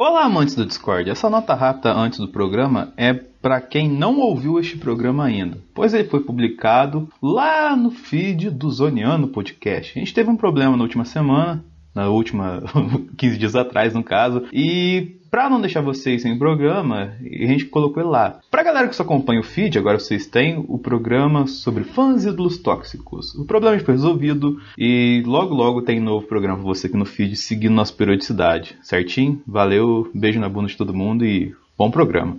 Olá, amantes do Discord. Essa nota rápida antes do programa é para quem não ouviu este programa ainda, pois ele foi publicado lá no feed do Zoniano Podcast. A gente teve um problema na última semana, na última 15 dias atrás, no caso, e Pra não deixar vocês sem programa, a gente colocou ele lá. Pra galera que só acompanha o feed, agora vocês têm o programa sobre fãs e ídolos tóxicos. O problema foi resolvido e logo logo tem novo programa pra você aqui no feed, seguindo nossa periodicidade. Certinho? Valeu, beijo na bunda de todo mundo e bom programa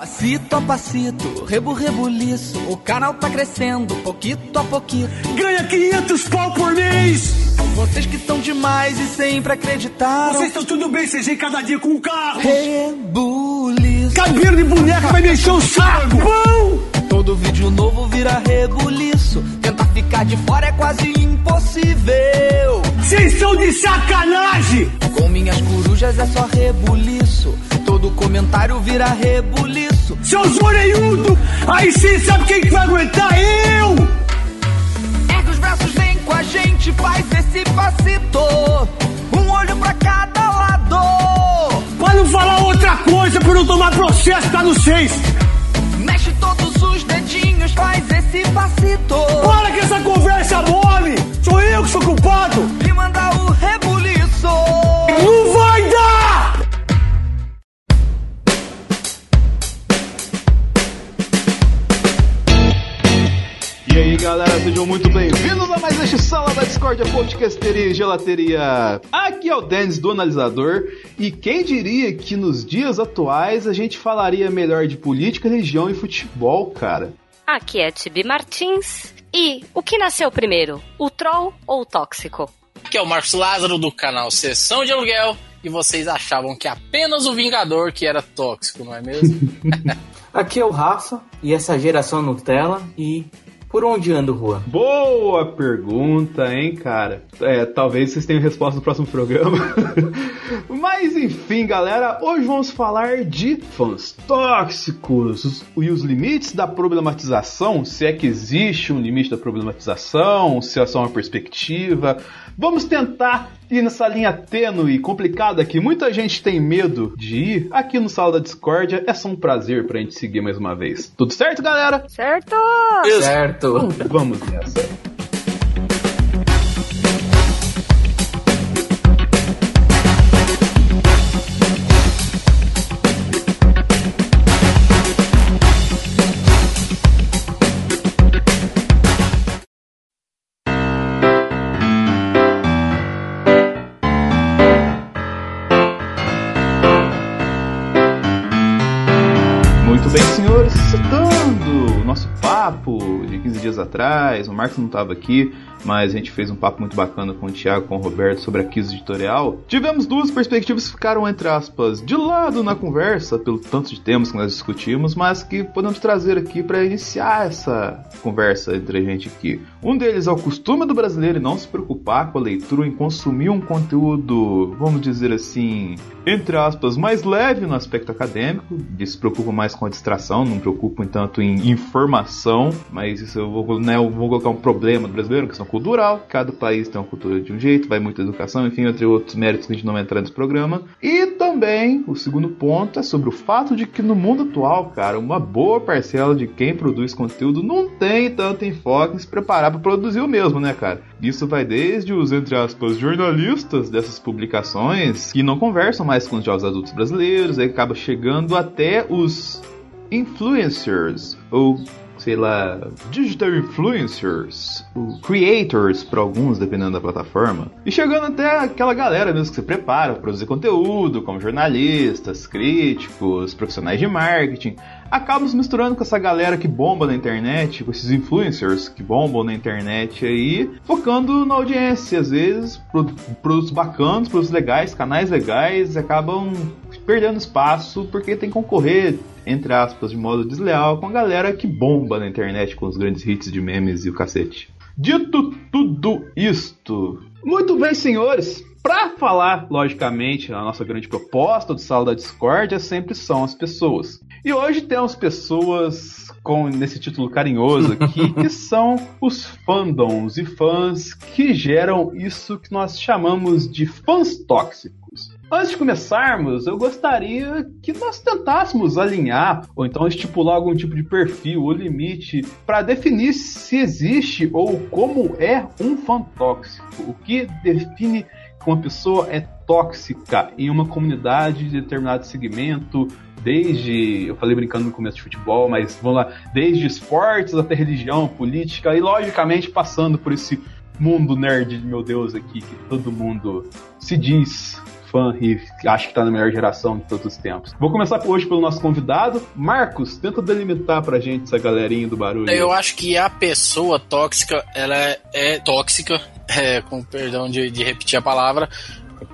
Passito a passito, rebu rebuliço, o canal tá crescendo, pouquinho a pouquinho. Ganha 500 pau por mês! Vocês que estão demais e sempre acreditaram. Vocês estão tudo bem, CG cada dia com um carro. Rebuliço. Cabelo de boneca vai mexer o saco. Todo vídeo novo vira rebuliço. Tentar ficar de fora é quase impossível. Vocês são de sacanagem! Com minhas corujas é só rebuliço. Todo comentário vira rebuliço. Seus orelhudos! Aí sim sabe quem que vai aguentar? Eu! Ergue os braços, vem com a gente, faz esse passito. Um olho pra cada lado. Pra não falar outra coisa, por não tomar processo, tá no seis. Mexe todos os dedinhos, faz esse passito. Para que essa conversa mole! Sou eu que sou culpado! E manda o rebuliço. Não vai dar! E aí galera, sejam muito bem-vindos a mais este Sala da Discordia Podcasteria e Gelateria. Aqui é o Denis do Analisador e quem diria que nos dias atuais a gente falaria melhor de política, religião e futebol, cara? Aqui é Tibi Martins. E o que nasceu primeiro, o troll ou o tóxico? Aqui é o Marcos Lázaro do canal Sessão de Aluguel e vocês achavam que apenas o Vingador que era tóxico, não é mesmo? Aqui é o Rafa e essa geração Nutella e por onde anda o Juan? Boa pergunta, hein, cara? É, talvez vocês tenham resposta no próximo programa. Mas enfim, galera, hoje vamos falar de fãs tóxicos e os limites da problematização, se é que existe um limite da problematização, se é só uma perspectiva. Vamos tentar ir nessa linha tênue e complicada que muita gente tem medo de ir. Aqui no Sala da Discórdia é só um prazer pra gente seguir mais uma vez. Tudo certo, galera? Certo! Certo. Vamos nessa. Atrás, o Marcos não estava aqui, mas a gente fez um papo muito bacana com o Thiago, com o Roberto sobre a Kiss editorial. Tivemos duas perspectivas que ficaram, entre aspas, de lado na conversa, pelo tanto de temas que nós discutimos, mas que podemos trazer aqui para iniciar essa conversa entre a gente aqui. Um deles é o costume do brasileiro não se preocupar com a leitura, em consumir um conteúdo, vamos dizer assim, entre aspas, mais leve no aspecto acadêmico, eles se preocupam mais com a distração, não preocupam tanto em informação, mas isso eu vou, né, eu vou colocar um problema do brasileiro, questão cultural, cada país tem uma cultura de um jeito, vai muita educação, enfim, entre outros méritos que a gente não vai entrar nesse programa. E também, o segundo ponto é sobre o fato de que no mundo atual, cara, uma boa parcela de quem produz conteúdo não tem tanto enfoque em se preparar para produzir o mesmo, né, cara? Isso vai desde os, entre aspas, jornalistas dessas publicações que não conversam mais com os jovens adultos brasileiros, aí acaba chegando até os influencers, ou lá, digital influencers, creators para alguns, dependendo da plataforma, e chegando até aquela galera mesmo que se prepara para produzir conteúdo, como jornalistas, críticos, profissionais de marketing, acabam se misturando com essa galera que bomba na internet, com esses influencers que bombam na internet aí, focando na audiência, às vezes produtos bacanas, produtos legais, canais legais, acabam perdendo espaço porque tem que concorrer, entre aspas, de modo desleal com a galera que bomba na internet com os grandes hits de memes e o cacete. Dito tudo isto, muito bem, senhores. Para falar, logicamente, a nossa grande proposta do Sala da Discórdia sempre são as pessoas. E hoje temos pessoas com nesse título carinhoso aqui, que são os fandoms e fãs que geram isso que nós chamamos de fãs tóxicos. Antes de começarmos, eu gostaria que nós tentássemos alinhar ou então estipular algum tipo de perfil ou limite para definir se existe ou como é um fã tóxico. O que define que uma pessoa é tóxica em uma comunidade de determinado segmento, desde, eu falei brincando no começo de futebol, mas vamos lá, desde esportes até religião, política e logicamente passando por esse mundo nerd, meu Deus, aqui que todo mundo se diz fã e acho que tá na melhor geração de todos os tempos. Vou começar hoje pelo nosso convidado. Marcos, tenta delimitar pra gente essa galerinha do barulho. Eu acho que a pessoa tóxica, ela é, é tóxica, é, com perdão de, de repetir a palavra,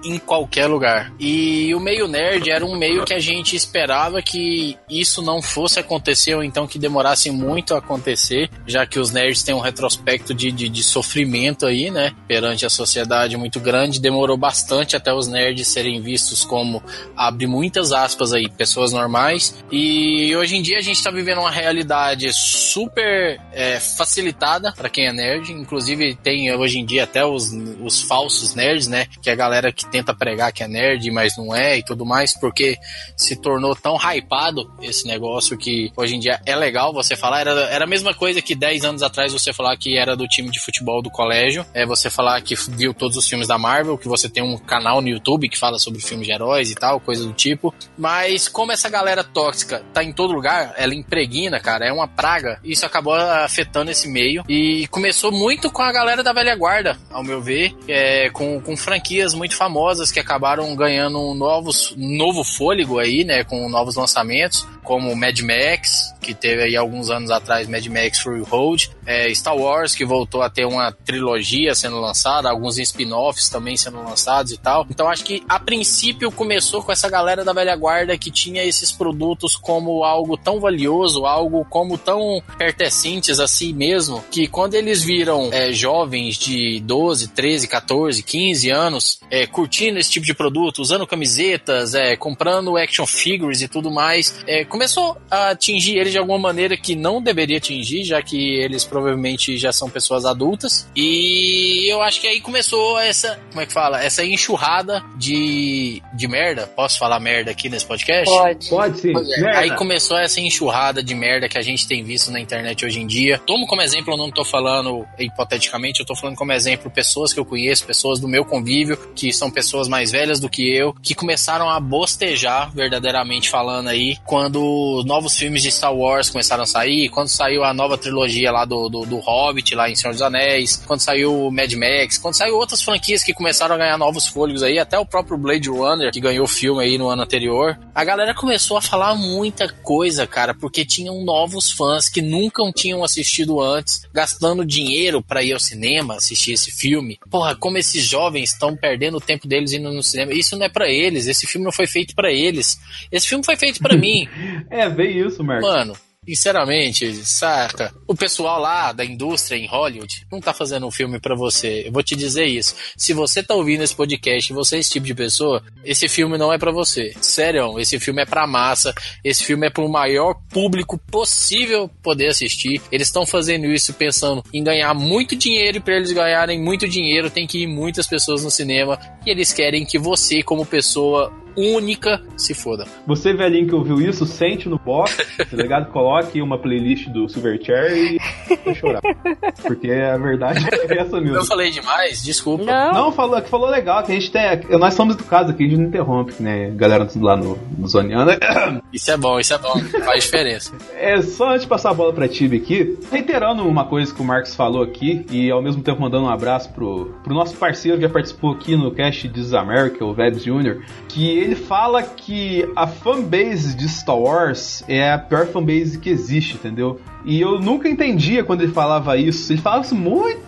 em qualquer lugar. E o meio nerd era um meio que a gente esperava que isso não fosse acontecer, ou então que demorasse muito a acontecer, já que os nerds têm um retrospecto de, de, de sofrimento aí, né? Perante a sociedade muito grande. Demorou bastante até os nerds serem vistos como, abre muitas aspas aí, pessoas normais. E hoje em dia a gente tá vivendo uma realidade super é, facilitada para quem é nerd. Inclusive tem hoje em dia até os, os falsos nerds, né? Que é a galera que tenta pregar que é nerd, mas não é e tudo mais, porque se tornou tão hypado esse negócio que hoje em dia é legal você falar. Era, era a mesma coisa que 10 anos atrás você falar que era do time de futebol do colégio, é você falar que viu todos os filmes da Marvel, que você tem um canal no YouTube que fala sobre filmes de heróis e tal, coisa do tipo. Mas como essa galera tóxica tá em todo lugar, ela impregna, cara, é uma praga, isso acabou afetando esse meio. E começou muito com a galera da velha guarda, ao meu ver, é, com, com franquias muito famosas que acabaram ganhando novos, novo fôlego aí, né, com novos lançamentos, como Mad Max, que teve aí alguns anos atrás Mad Max Fury Road, é, Star Wars, que voltou a ter uma trilogia sendo lançada, alguns spin-offs também sendo lançados e tal. Então acho que a princípio começou com essa galera da velha guarda que tinha esses produtos como algo tão valioso, algo como tão pertencentes a si mesmo, que quando eles viram é, jovens de 12, 13, 14, 15 anos é, curtindo esse tipo de produto, usando camisetas, é, comprando action figures e tudo mais, é, começou a atingir eles de alguma maneira que não deveria atingir, já que eles provavelmente já são pessoas adultas. E eu acho que aí começou essa, como é que fala? Essa enxurrada de, de merda. Posso falar merda aqui nesse podcast? Pode. Pode sim. É, aí começou essa enxurrada de merda que a gente tem visto na internet hoje em dia. Tomo como exemplo, eu não tô falando hipoteticamente, eu tô falando como exemplo pessoas que eu conheço, pessoas do meu convívio, que são pessoas mais velhas do que eu, que começaram a bostejar, verdadeiramente falando aí, quando novos filmes de Star Wars começaram a sair, quando saiu a nova trilogia lá do, do, do Hobbit, lá em Senhor dos Anéis, quando saiu Mad Max, quando saiu outras franquias que começaram a ganhar novos fôlegos aí, até o próprio Blade Runner, que ganhou o filme aí no ano anterior, a galera começou a falar muita coisa, cara, porque tinham novos fãs que nunca tinham assistido antes, gastando dinheiro para ir ao cinema assistir esse filme. Porra, como esses jovens estão perdendo o tempo deles indo no cinema. Isso não é para eles, esse filme não foi feito para eles. Esse filme foi feito para mim. É, bem isso, Marcos. Mano, sinceramente, saca? O pessoal lá da indústria em Hollywood não tá fazendo um filme pra você. Eu vou te dizer isso. Se você tá ouvindo esse podcast e você é esse tipo de pessoa, esse filme não é pra você. Sério, esse filme é pra massa. Esse filme é pro maior público possível poder assistir. Eles estão fazendo isso pensando em ganhar muito dinheiro e pra eles ganharem muito dinheiro tem que ir muitas pessoas no cinema e eles querem que você, como pessoa única, se foda. Você, velhinho que ouviu isso, sente no box, tá ligado? Coloque uma playlist do Silverchair e vai chorar. Porque a verdade é essa mesmo. Eu falei demais, desculpa. Não. Não, falou, que falou legal, que a gente tem. Nós somos educados aqui, a gente não interrompe, né? Galera lá no, no Zoneando. Isso é bom, isso é bom. Faz diferença. É, só antes de passar a bola pra Tibi aqui, reiterando uma coisa que o Marcos falou aqui, e ao mesmo tempo mandando um abraço pro, pro nosso parceiro que já participou aqui no cast This is America, o Vebs Jr., que ele fala que a fanbase de Star Wars é a pior fanbase que existe, entendeu? E eu nunca entendia quando ele falava isso. Ele falava isso muito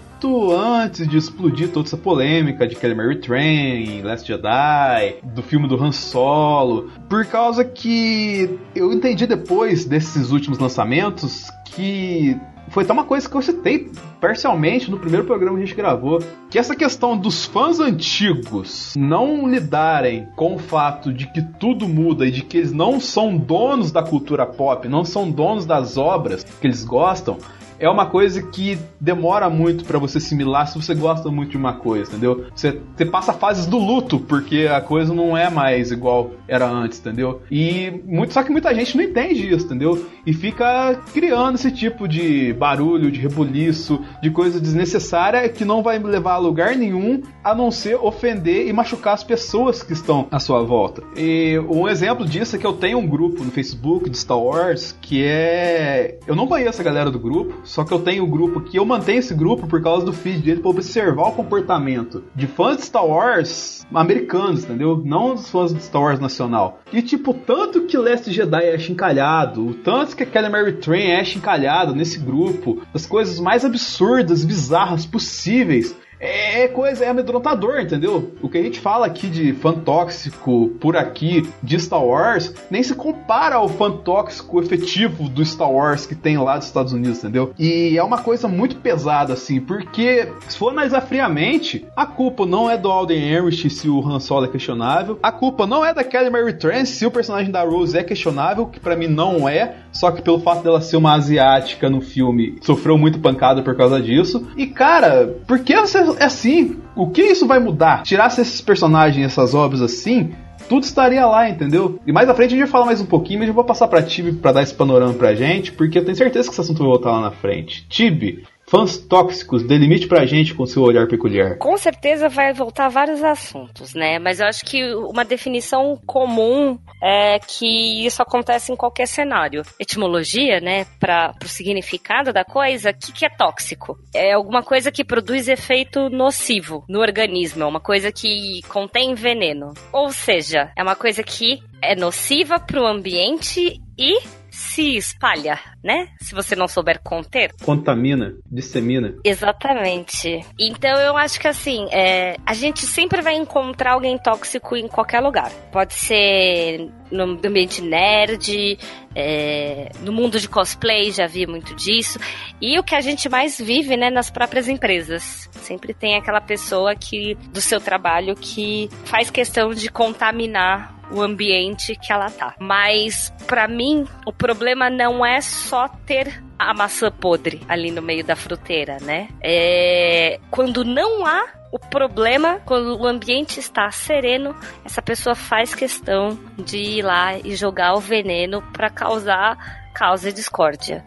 antes de explodir toda essa polêmica de Kelly Mary Train, Last Jedi, do filme do Han Solo, por causa que eu entendi depois desses últimos lançamentos que foi até uma coisa que eu citei parcialmente no primeiro programa que a gente gravou, que essa questão dos fãs antigos não lidarem com o fato de que tudo muda e de que eles não são donos da cultura pop, não são donos das obras que eles gostam, é uma coisa que demora muito para você assimilar se você gosta muito de uma coisa, entendeu? Você, você passa fases do luto, porque a coisa não é mais igual era antes, entendeu? E muito, só que muita gente não entende isso, entendeu? E fica criando esse tipo de barulho, de rebuliço, de coisa desnecessária que não vai levar a lugar nenhum, a não ser ofender e machucar as pessoas que estão à sua volta. E um exemplo disso é que eu tenho um grupo no Facebook de Star Wars que é. Eu não conheço a galera do grupo, só que eu tenho um grupo que eu mantenho esse grupo por causa do feed dele para observar o comportamento de fãs de Star Wars americanos, entendeu? Não dos fãs de Star Wars nacional. E tipo, tanto que Last Jedi é chincalhado, o tanto que a Kelly Mary Train é chincalhado nesse grupo, as coisas mais absurdas, bizarras possíveis. É coisa, é amedrontador, entendeu? O que a gente fala aqui de fã tóxico por aqui de Star Wars nem se compara ao fã tóxico efetivo do Star Wars que tem lá dos Estados Unidos, entendeu? E é uma coisa muito pesada, assim, porque se for analisar friamente, a culpa não é do Alden Ehrenreich se o Han Solo é questionável, a culpa não é da Kelly Mary Trent se o personagem da Rose é questionável, que para mim não é, só que pelo fato dela ser uma asiática no filme, sofreu muito pancada por causa disso. E cara, por que você é assim. O que isso vai mudar? Tirasse esses personagens, essas obras assim, tudo estaria lá, entendeu? E mais à frente a gente vai falar mais um pouquinho, mas eu vou passar pra Tibi pra dar esse panorama pra gente, porque eu tenho certeza que esse assunto vai voltar lá na frente. Tibi, Fãs tóxicos, delimite pra gente com seu olhar peculiar. Com certeza vai voltar vários assuntos, né? Mas eu acho que uma definição comum é que isso acontece em qualquer cenário. Etimologia, né? Para o significado da coisa, o que, que é tóxico? É alguma coisa que produz efeito nocivo no organismo, é uma coisa que contém veneno. Ou seja, é uma coisa que é nociva para o ambiente e se espalha, né? Se você não souber conter. Contamina, dissemina. Exatamente. Então eu acho que assim, é, a gente sempre vai encontrar alguém tóxico em qualquer lugar. Pode ser no ambiente nerd, é, no mundo de cosplay, já vi muito disso. E o que a gente mais vive, né, nas próprias empresas. Sempre tem aquela pessoa que do seu trabalho que faz questão de contaminar o ambiente que ela tá. Mas para mim, o problema não é só ter a maçã podre ali no meio da fruteira, né? É quando não há o problema, quando o ambiente está sereno, essa pessoa faz questão de ir lá e jogar o veneno para causar causa discórdia.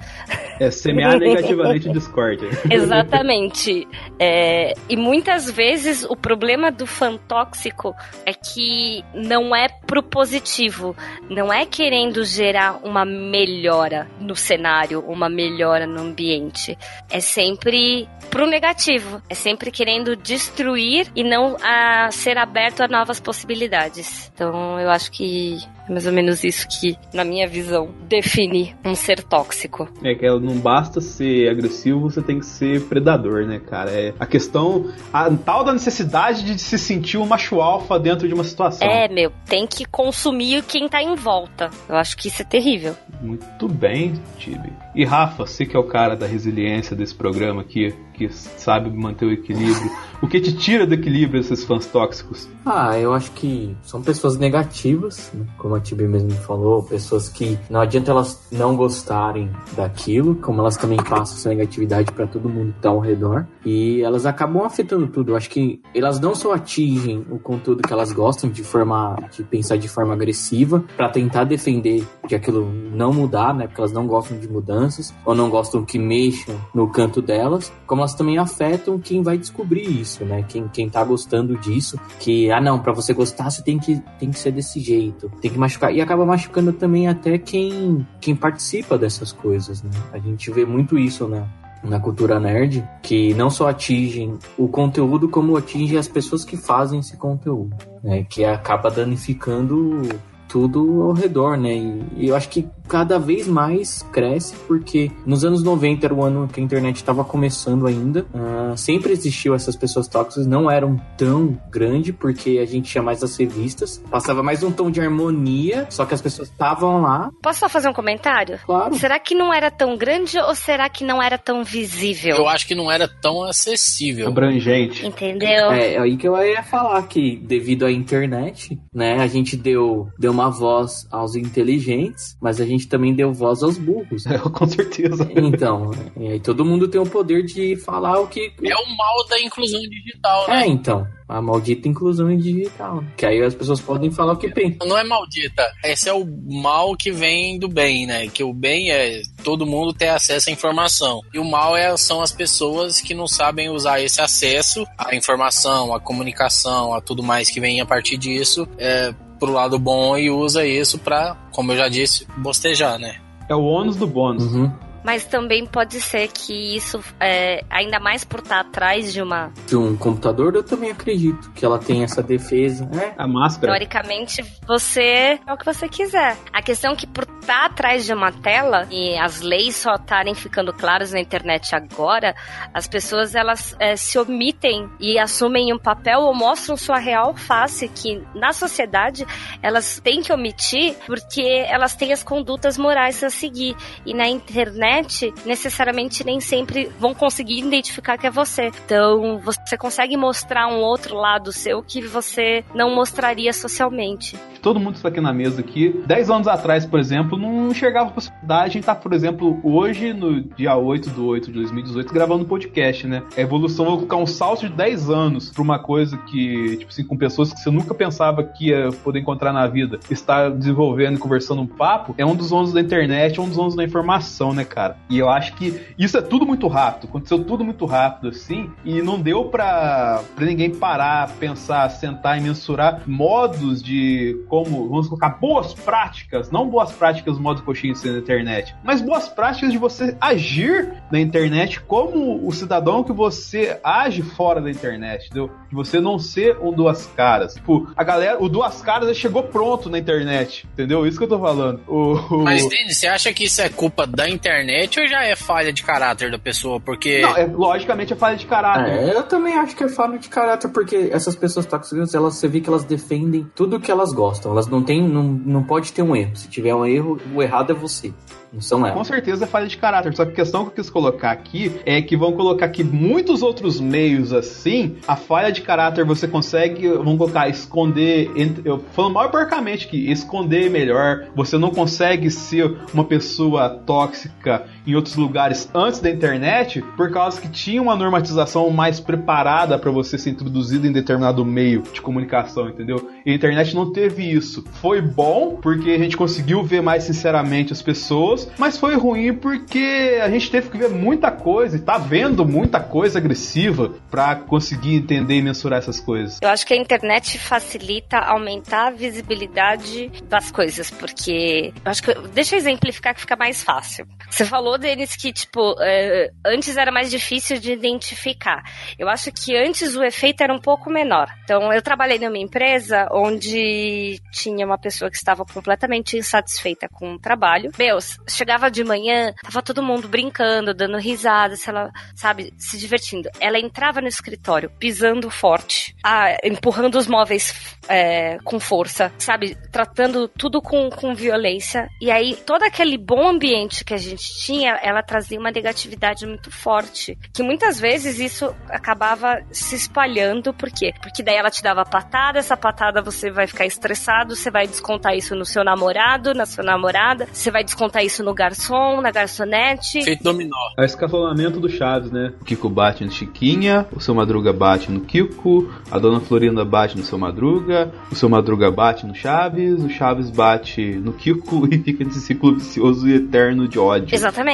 É semear negativamente discórdia. Exatamente. É, e muitas vezes o problema do fã tóxico é que não é propositivo, não é querendo gerar uma melhora no cenário, uma melhora no ambiente. É sempre pro negativo, é sempre querendo destruir e não a ser aberto a novas possibilidades. Então eu acho que é mais ou menos isso que, na minha visão, define um ser tóxico. É que não basta ser agressivo, você tem que ser predador, né, cara? É a questão, a tal da necessidade de se sentir um macho alfa dentro de uma situação. É, meu, tem que consumir quem tá em volta. Eu acho que isso é terrível. Muito bem, Tibi. E Rafa, você que é o cara da resiliência desse programa aqui, que sabe manter o equilíbrio, o que te tira do equilíbrio esses fãs tóxicos? Ah, eu acho que são pessoas negativas, né? como a Tibi mesmo falou, pessoas que não adianta elas não gostarem daquilo, como elas também passam essa negatividade para todo mundo que tá ao redor, e elas acabam afetando tudo. Eu acho que elas não só atingem o conteúdo que elas gostam de forma de pensar de forma agressiva para tentar defender que aquilo não mudar, né? Porque elas não gostam de mudanças ou não gostam que mexam no canto delas, como elas também afetam quem vai descobrir isso, né? Quem, quem tá gostando disso, que, ah, não, para você gostar, você tem que, tem que ser desse jeito, tem que machucar. E acaba machucando também até quem, quem participa dessas coisas, né? A gente vê muito isso, né? na cultura nerd que não só atingem o conteúdo como atingem as pessoas que fazem esse conteúdo, né? Que acaba danificando tudo ao redor, né? E, eu acho que cada vez mais cresce, porque nos anos 90 era o ano que a internet estava começando ainda. Uh, sempre existiu essas pessoas tóxicas, não eram tão grande, porque a gente tinha mais as revistas. Passava mais um tom de harmonia, só que as pessoas estavam lá. Posso só fazer um comentário? Claro. Será que não era tão grande ou será que não era tão visível? Eu acho que não era tão acessível. Abrangente. Entendeu? É, aí que eu ia falar que devido à internet, né, a gente deu, deu uma voz aos inteligentes, mas a gente também deu voz aos burros. É, com certeza. Então, e aí todo mundo tem o poder de falar o que. É o mal da inclusão digital, né? É, então. A maldita inclusão digital. Que aí as pessoas podem falar o que pensam. Não é maldita. Esse é o mal que vem do bem, né? Que o bem é todo mundo ter acesso à informação. E o mal é, são as pessoas que não sabem usar esse acesso à informação, à comunicação, a tudo mais que vem a partir disso. É, pro lado bom e usa isso pra, como eu já disse, bostejar, né? É o ônus do bônus. Uhum. Mas também pode ser que isso, é, ainda mais por estar atrás de uma. De um computador, eu também acredito que ela tem essa defesa. né? A máscara. Teoricamente, você é o que você quiser. A questão é que por estar atrás de uma tela e as leis só estarem ficando claras na internet agora, as pessoas elas é, se omitem e assumem um papel ou mostram sua real face que na sociedade elas têm que omitir porque elas têm as condutas morais a seguir e na internet necessariamente nem sempre vão conseguir identificar que é você. Então, você consegue mostrar um outro lado seu que você não mostraria socialmente. Todo mundo está aqui na mesa aqui, 10 anos atrás, por exemplo, não enxergava a possibilidade de estar, por exemplo, hoje, no dia 8 de 8 de 2018, gravando um podcast, né? A evolução vai colocar um salto de 10 anos para uma coisa que, tipo assim, com pessoas que você nunca pensava que ia poder encontrar na vida, estar desenvolvendo e conversando um papo, é um dos ônus da internet, é um dos ônus da informação, né, cara? E eu acho que isso é tudo muito rápido, aconteceu tudo muito rápido assim, e não deu pra, pra ninguém parar, pensar, sentar e mensurar modos de como, vamos colocar, boas práticas, não boas práticas no modo coxinha na internet, mas boas práticas de você agir na internet como o cidadão que você age fora da internet, entendeu? De você não ser um duas caras. Tipo, a galera, o duas caras chegou pronto na internet, entendeu? Isso que eu tô falando. O... Mas, Denis, você acha que isso é culpa da internet ou já é falha de caráter da pessoa? Porque. Não, é, logicamente é falha de caráter. É, eu também acho que é falha de caráter, porque essas pessoas tóxicas, elas, você vê que elas defendem tudo que elas gostam. Elas não têm, não, não pode ter um erro. Se tiver um erro, o errado é você. Não são elas. Com certeza é falha de caráter. Só que a questão que eu quis colocar aqui é que vão colocar que muitos outros meios assim, a falha de caráter você consegue, vamos colocar, esconder. Eu falando mal porcamente que esconder melhor. Você não consegue ser uma pessoa tóxica em outros lugares antes da internet, por causa que tinha uma normatização mais preparada para você ser introduzido em determinado meio de comunicação, entendeu? E a internet não teve isso. Foi bom porque a gente conseguiu ver mais sinceramente as pessoas, mas foi ruim porque a gente teve que ver muita coisa e tá vendo muita coisa agressiva pra conseguir entender e mensurar essas coisas. Eu acho que a internet facilita aumentar a visibilidade das coisas, porque eu acho que deixa eu exemplificar que fica mais fácil. Você falou deles que tipo é, antes era mais difícil de identificar. Eu acho que antes o efeito era um pouco menor. Então eu trabalhei numa empresa onde tinha uma pessoa que estava completamente insatisfeita com o trabalho. Meus, chegava de manhã, tava todo mundo brincando, dando risada, se ela, sabe, se divertindo. Ela entrava no escritório pisando forte, ah, empurrando os móveis é, com força, sabe? Tratando tudo com, com violência. E aí, todo aquele bom ambiente que a gente tinha, ela trazia uma negatividade muito forte. Que muitas vezes isso acabava se espalhando, por quê? Porque daí ela te dava patada, essa patada você vai ficar estressado, você vai descontar isso no seu namorado, na sua namorada, você vai descontar isso no garçom, na garçonete. Feito dominó. É o escalonamento do Chaves, né? O Kiko bate no Chiquinha, o seu Madruga bate no Kiko, a Dona Florinda bate no seu Madruga, o seu Madruga bate no Chaves, o Chaves bate no Kiko e fica nesse ciclo vicioso e eterno de ódio. Exatamente.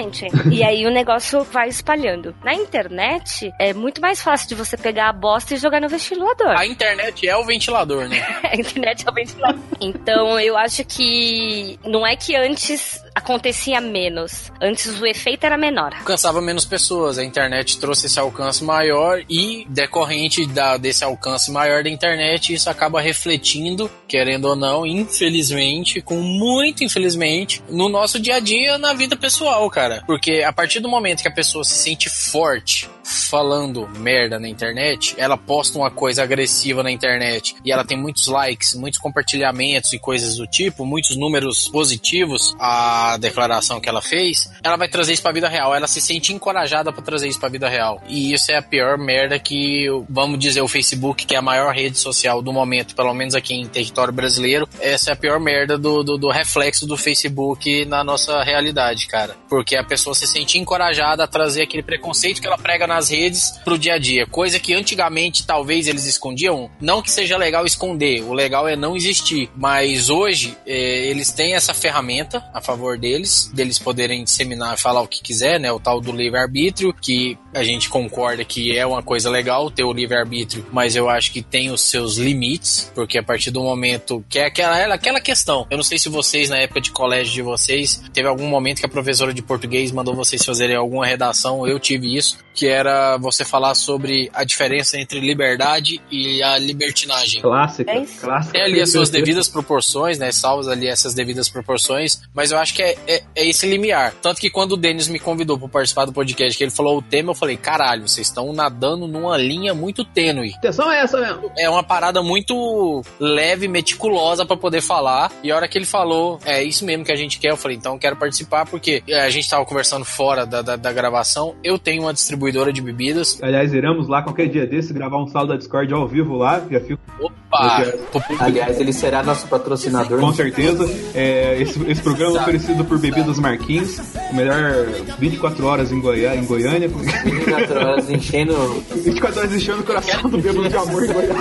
E aí o negócio vai espalhando. Na internet, é muito mais fácil de você pegar a bosta e jogar no ventilador. A internet é o ventilador, né? a internet é o ventilador. Então eu acho que não é que antes acontecia menos. Antes o efeito era menor. Alcançava menos pessoas. A internet trouxe esse alcance maior e, decorrente da, desse alcance maior da internet, isso acaba refletindo, querendo ou não, infelizmente, com muito infelizmente, no nosso dia a dia, na vida pessoal, cara. Porque a partir do momento que a pessoa se sente forte, falando merda na internet, ela posta uma coisa agressiva na internet e ela tem muitos likes, muitos compartilhamentos e coisas do tipo, muitos números positivos, a declaração que ela fez, ela vai trazer isso pra vida real. Ela se sente encorajada para trazer isso pra vida real. E isso é a pior merda que, vamos dizer, o Facebook, que é a maior rede social do momento, pelo menos aqui em território brasileiro, essa é a pior merda do, do, do reflexo do Facebook na nossa realidade, cara. Porque a pessoa se sente encorajada a trazer aquele preconceito que ela prega nas redes pro dia a dia. Coisa que antigamente talvez eles escondiam. Não que seja legal esconder, o legal é não existir. Mas hoje é, eles têm essa ferramenta a favor deles, deles poderem disseminar e falar o que quiser, né? O tal do livre-arbítrio, que a gente concorda que é uma coisa legal ter o livre-arbítrio, mas eu acho que tem os seus limites, porque a partir do momento que é aquela, aquela questão. Eu não sei se vocês, na época de colégio de vocês, teve algum momento que a professora de português mandou vocês fazerem alguma redação, eu tive isso, que era você falar sobre a diferença entre liberdade e a libertinagem. Clássica, É clássica. Tem ali as suas devidas proporções, né? Salvas ali essas devidas proporções, mas eu acho que é, é, é esse limiar. Tanto que quando o Denis me convidou para participar do podcast, que ele falou o tema, eu falei, caralho, vocês estão nadando numa linha muito tênue. Atenção é essa mesmo. É uma parada muito leve, meticulosa para poder falar. E a hora que ele falou, é isso mesmo que a gente quer, eu falei, então eu quero participar, porque é, a gente tava conversando fora da, da, da gravação. Eu tenho uma distribuidora de bebidas. Aliás, iremos lá qualquer dia desse gravar um saldo da Discord ao vivo lá. Já fico Opa! Aliás, ele será nosso patrocinador. com certeza. É, esse, esse programa é oferecido por Bebidas Marquins, o melhor 24 horas em, Goiá, em Goiânia. 24 horas enchendo. 24 horas enchendo o coração do bêbado de amor em Goiânia.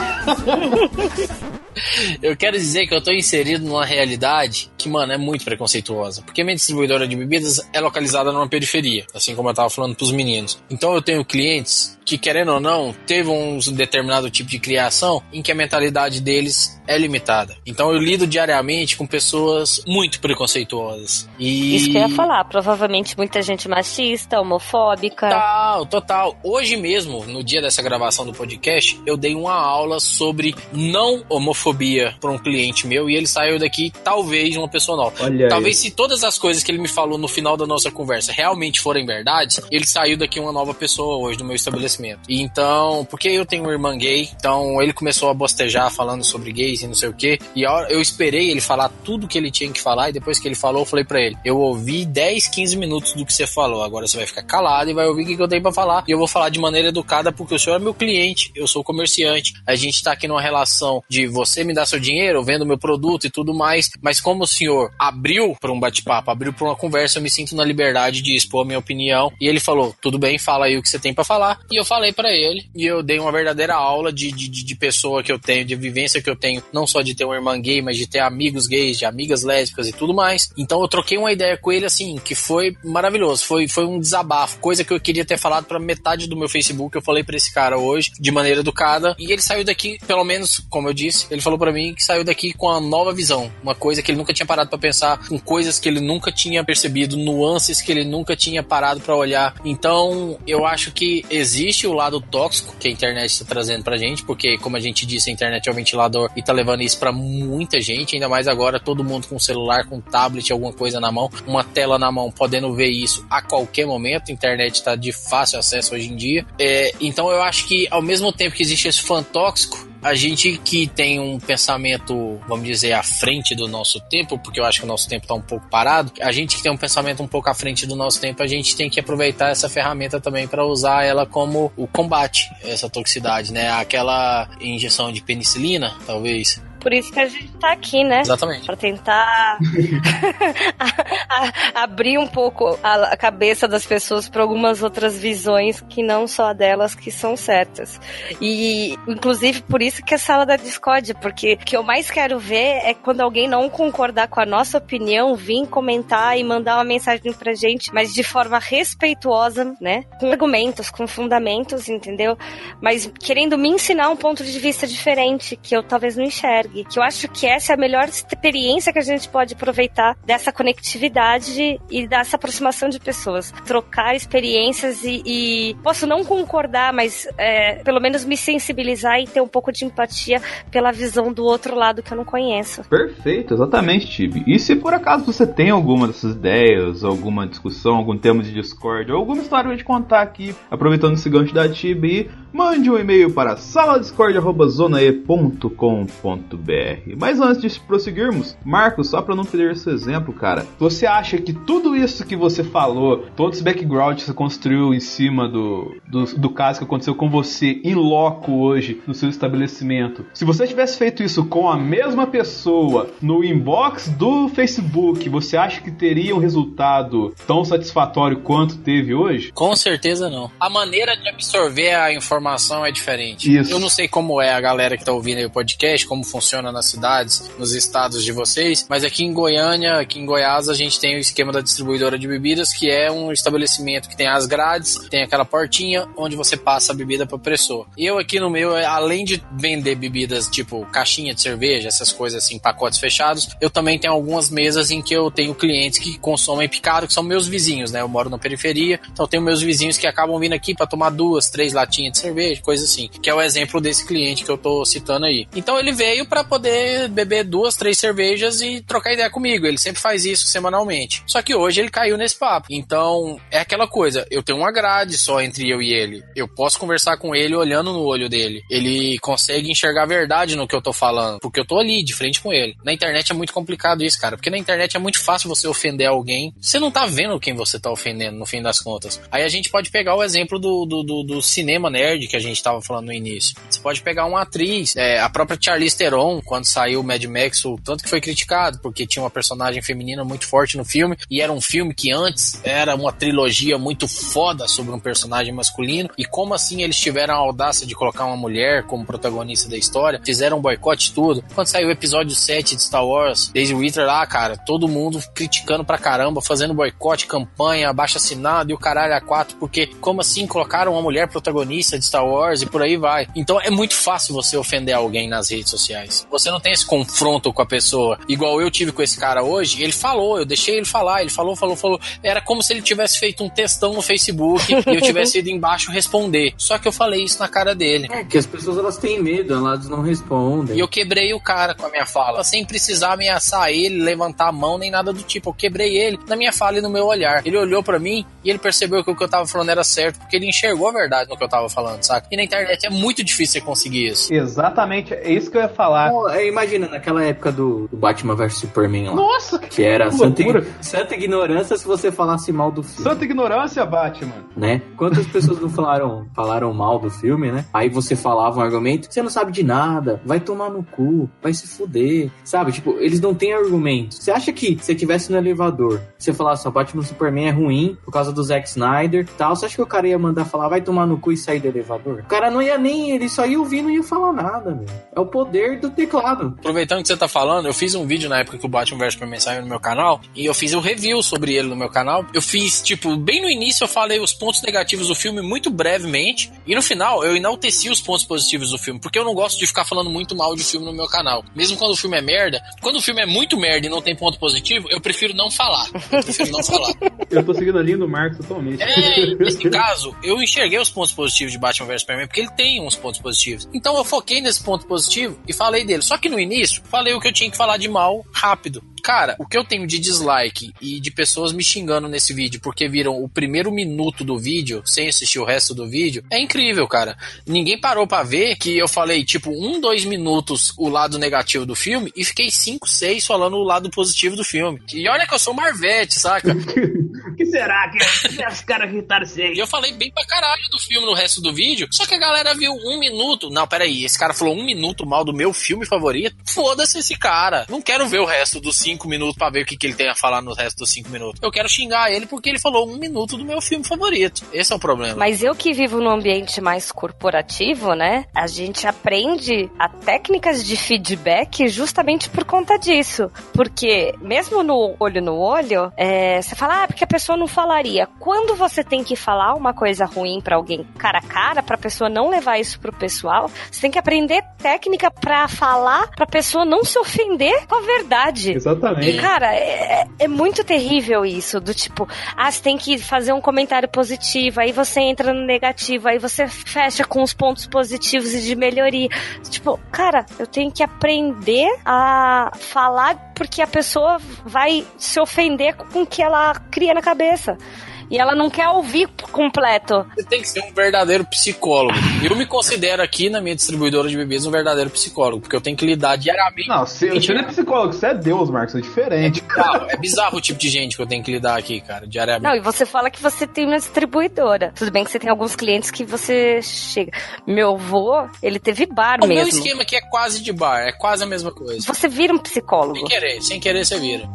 Eu quero dizer que eu tô inserido numa realidade que, mano, é muito preconceituosa. Porque minha distribuidora de bebidas é localizada numa periferia, assim como eu tava falando pros meninos. Então eu tenho clientes que, querendo ou não, teve um determinado tipo de criação em que a mentalidade deles é limitada. Então eu lido diariamente com pessoas muito preconceituosas. E... Isso que eu ia falar. Provavelmente muita gente machista, homofóbica. Total, total. Hoje mesmo, no dia dessa gravação do podcast, eu dei uma aula sobre não homofobia para um cliente meu e ele saiu daqui talvez uma pessoa nova. Olha aí. talvez se todas as coisas que ele me falou no final da nossa conversa realmente forem verdades, ele saiu daqui uma nova pessoa hoje do meu estabelecimento. E então, porque eu tenho uma irmã gay, então ele começou a bostejar falando sobre gays e não sei o que. E eu esperei ele falar tudo que ele tinha que falar e depois que ele falou, eu falei pra ele: "Eu ouvi 10, 15 minutos do que você falou. Agora você vai ficar calado e vai ouvir o que eu tenho pra falar. E eu vou falar de maneira educada porque o senhor é meu cliente, eu sou comerciante. A gente tá aqui numa relação de você me dar seu dinheiro, eu vendo meu produto e tudo mais, mas como o senhor abriu pra um bate-papo, abriu pra uma conversa, eu me sinto na liberdade de expor a minha opinião. E ele falou: "Tudo bem, fala aí o que você tem pra falar". E eu falei pra ele e eu dei uma verdadeira aula de, de, de de pessoa que eu tenho, de vivência que eu tenho, não só de ter uma irmã gay, mas de ter amigos gays, de amigas lésbicas e tudo mais. Então eu troquei uma ideia com ele assim, que foi maravilhoso. Foi, foi um desabafo, coisa que eu queria ter falado para metade do meu Facebook. Eu falei para esse cara hoje, de maneira educada, e ele saiu daqui, pelo menos, como eu disse, ele falou para mim que saiu daqui com uma nova visão, uma coisa que ele nunca tinha parado para pensar, com coisas que ele nunca tinha percebido, nuances que ele nunca tinha parado para olhar. Então, eu acho que existe o lado tóxico que a internet está trazendo pra gente, porque, como a gente disse, a internet é o ventilador e tá levando isso para muita gente, ainda mais agora todo mundo com celular, com tablet, alguma coisa na mão, uma tela na mão, podendo ver isso a qualquer momento. A internet está de fácil acesso hoje em dia. É, então eu acho que ao mesmo tempo que existe esse fã tóxico, a gente que tem um pensamento, vamos dizer, à frente do nosso tempo, porque eu acho que o nosso tempo está um pouco parado, a gente que tem um pensamento um pouco à frente do nosso tempo, a gente tem que aproveitar essa ferramenta também para usar ela como o combate, essa toxicidade, né? Aquela injeção de penicilina, talvez, por isso que a gente tá aqui, né? Exatamente. Pra tentar abrir um pouco a, cabeça das pessoas para algumas outras visões que não só delas que são certas. E, inclusive, por isso que a sala da discórdia, porque o que eu mais quero ver é quando alguém não concordar com a nossa opinião, vir comentar e mandar uma mensagem pra gente, mas de forma respeituosa, né? Com argumentos, com fundamentos, entendeu? Mas querendo me ensinar um ponto de vista diferente, que eu talvez não enxergue que eu acho que essa é a melhor experiência que a gente pode aproveitar dessa conectividade e dessa aproximação de pessoas. Trocar experiências e, e posso não concordar, mas é, pelo menos me sensibilizar e ter um pouco de empatia pela visão do outro lado que eu não conheço. Perfeito, exatamente, Tibi. E se por acaso você tem alguma dessas ideias, alguma discussão, algum tema de Discord, alguma história pra te contar aqui, aproveitando esse gancho da Tibi, mande um e-mail para saladiscord.zonae.com.br mas antes de prosseguirmos, Marcos, só para não perder esse exemplo, cara, você acha que tudo isso que você falou, todo esse background que você construiu em cima do, do, do caso que aconteceu com você em loco hoje no seu estabelecimento, se você tivesse feito isso com a mesma pessoa no inbox do Facebook, você acha que teria um resultado tão satisfatório quanto teve hoje? Com certeza não. A maneira de absorver a informação é diferente. Isso. Eu não sei como é a galera que tá ouvindo aí o podcast, como funciona nas cidades, nos estados de vocês, mas aqui em Goiânia, aqui em Goiás, a gente tem o esquema da distribuidora de bebidas, que é um estabelecimento que tem as grades, tem aquela portinha onde você passa a bebida para pessoa. Eu aqui no meu, além de vender bebidas tipo caixinha de cerveja, essas coisas assim, pacotes fechados, eu também tenho algumas mesas em que eu tenho clientes que consomem picado, que são meus vizinhos, né? Eu moro na periferia, então tenho meus vizinhos que acabam vindo aqui para tomar duas, três latinhas de cerveja, coisa assim, que é o exemplo desse cliente que eu tô citando aí. Então ele veio para poder beber duas, três cervejas e trocar ideia comigo. Ele sempre faz isso semanalmente. Só que hoje ele caiu nesse papo. Então, é aquela coisa, eu tenho uma grade só entre eu e ele. Eu posso conversar com ele olhando no olho dele. Ele consegue enxergar a verdade no que eu tô falando, porque eu tô ali, de frente com ele. Na internet é muito complicado isso, cara, porque na internet é muito fácil você ofender alguém. Você não tá vendo quem você tá ofendendo, no fim das contas. Aí a gente pode pegar o exemplo do, do, do, do cinema nerd que a gente tava falando no início. Você pode pegar uma atriz, é, a própria Charlize Theron, quando saiu o Mad Max, o tanto que foi criticado, porque tinha uma personagem feminina muito forte no filme, e era um filme que antes era uma trilogia muito foda sobre um personagem masculino, e como assim eles tiveram a audácia de colocar uma mulher como protagonista da história, fizeram um boicote tudo. Quando saiu o episódio 7 de Star Wars, desde o Wither lá, cara, todo mundo criticando pra caramba, fazendo boicote, campanha, abaixo assinado e o caralho a quatro, porque como assim colocaram uma mulher protagonista de Star Wars e por aí vai. Então é muito fácil você ofender alguém nas redes sociais você não tem esse confronto com a pessoa. Igual eu tive com esse cara hoje, ele falou, eu deixei ele falar, ele falou, falou, falou. Era como se ele tivesse feito um textão no Facebook e eu tivesse ido embaixo responder. Só que eu falei isso na cara dele. É, que as pessoas elas têm medo, elas não respondem. E eu quebrei o cara com a minha fala, sem precisar ameaçar ele, levantar a mão, nem nada do tipo. Eu quebrei ele na minha fala e no meu olhar. Ele olhou para mim e ele percebeu que o que eu tava falando era certo, porque ele enxergou a verdade no que eu tava falando, saca? E na internet é muito difícil você conseguir isso. Exatamente, é isso que eu ia falar. É, imagina, naquela época do, do Batman vs Superman lá. Nossa! Que era santa, santa, ignorância se você falasse mal do filme. Santa ignorância, Batman. Né? Quantas pessoas não falaram, falaram mal do filme, né? Aí você falava um argumento, você não sabe de nada, vai tomar no cu, vai se fuder. Sabe? Tipo, eles não têm argumento. Você acha que se você estivesse no elevador, você falasse, o Batman Superman é ruim por causa do Zack Snyder e tal. Você acha que o cara ia mandar falar, vai tomar no cu e sair do elevador? O cara não ia nem, ele só ia ouvir, não ia falar nada, meu. É o poder do teclado. Aproveitando que você tá falando, eu fiz um vídeo na época que o Batman vs Superman saiu no meu canal e eu fiz um review sobre ele no meu canal. Eu fiz, tipo, bem no início eu falei os pontos negativos do filme muito brevemente e no final eu enalteci os pontos positivos do filme, porque eu não gosto de ficar falando muito mal de filme no meu canal. Mesmo quando o filme é merda, quando o filme é muito merda e não tem ponto positivo, eu prefiro não falar. Eu prefiro não falar. Eu tô seguindo a linha do Marcos totalmente. É, nesse caso, eu enxerguei os pontos positivos de Batman vs Superman, porque ele tem uns pontos positivos. Então eu foquei nesse ponto positivo e falei dele. Só que no início, falei o que eu tinha que falar de mal rápido. Cara, o que eu tenho de dislike e de pessoas me xingando nesse vídeo porque viram o primeiro minuto do vídeo sem assistir o resto do vídeo é incrível, cara. Ninguém parou para ver que eu falei, tipo, um, dois minutos o lado negativo do filme e fiquei cinco, seis falando o lado positivo do filme. E olha que eu sou Marvete, saca? que será que os caras gritaram assim? E eu falei bem pra caralho do filme no resto do vídeo, só que a galera viu um minuto. Não, peraí, esse cara falou um minuto mal do meu filme favorito. Foda-se esse cara. Não quero ver o resto dos cinco cinco minutos para ver o que, que ele tem a falar no resto dos cinco minutos. Eu quero xingar ele porque ele falou um minuto do meu filme favorito. Esse é o problema. Mas eu que vivo num ambiente mais corporativo, né? A gente aprende a técnicas de feedback justamente por conta disso. Porque mesmo no olho no olho, é, você fala, ah, porque a pessoa não falaria. Quando você tem que falar uma coisa ruim para alguém cara a cara, pra pessoa não levar isso pro pessoal, você tem que aprender técnica para falar, pra pessoa não se ofender com a verdade. Exatamente. E, cara, é, é, muito terrível isso, do tipo, ah, você tem que fazer um comentário positivo, aí você entra no negativo, aí você fecha com os pontos positivos e de melhoria. Tipo, cara, eu tenho que aprender a falar porque a pessoa vai se ofender com o que ela cria na cabeça e ela não quer ouvir completo. Você tem que ser um verdadeiro psicólogo. Eu me considero aqui na minha distribuidora de bebidas um verdadeiro psicólogo, porque eu tenho que lidar diariamente. Não, você, você não é psicólogo, você é Deus, Marcos, é diferente. É bizarro, é bizarro o tipo de gente que eu tenho que lidar aqui, cara, diariamente. Não, e você fala que você tem uma distribuidora. Tudo bem que você tem alguns clientes que você chega. Meu avô, ele teve bar o mesmo. O meu esquema aqui é quase de bar, é quase a mesma coisa. Você vira um psicólogo. Sem querer, sem querer você vira.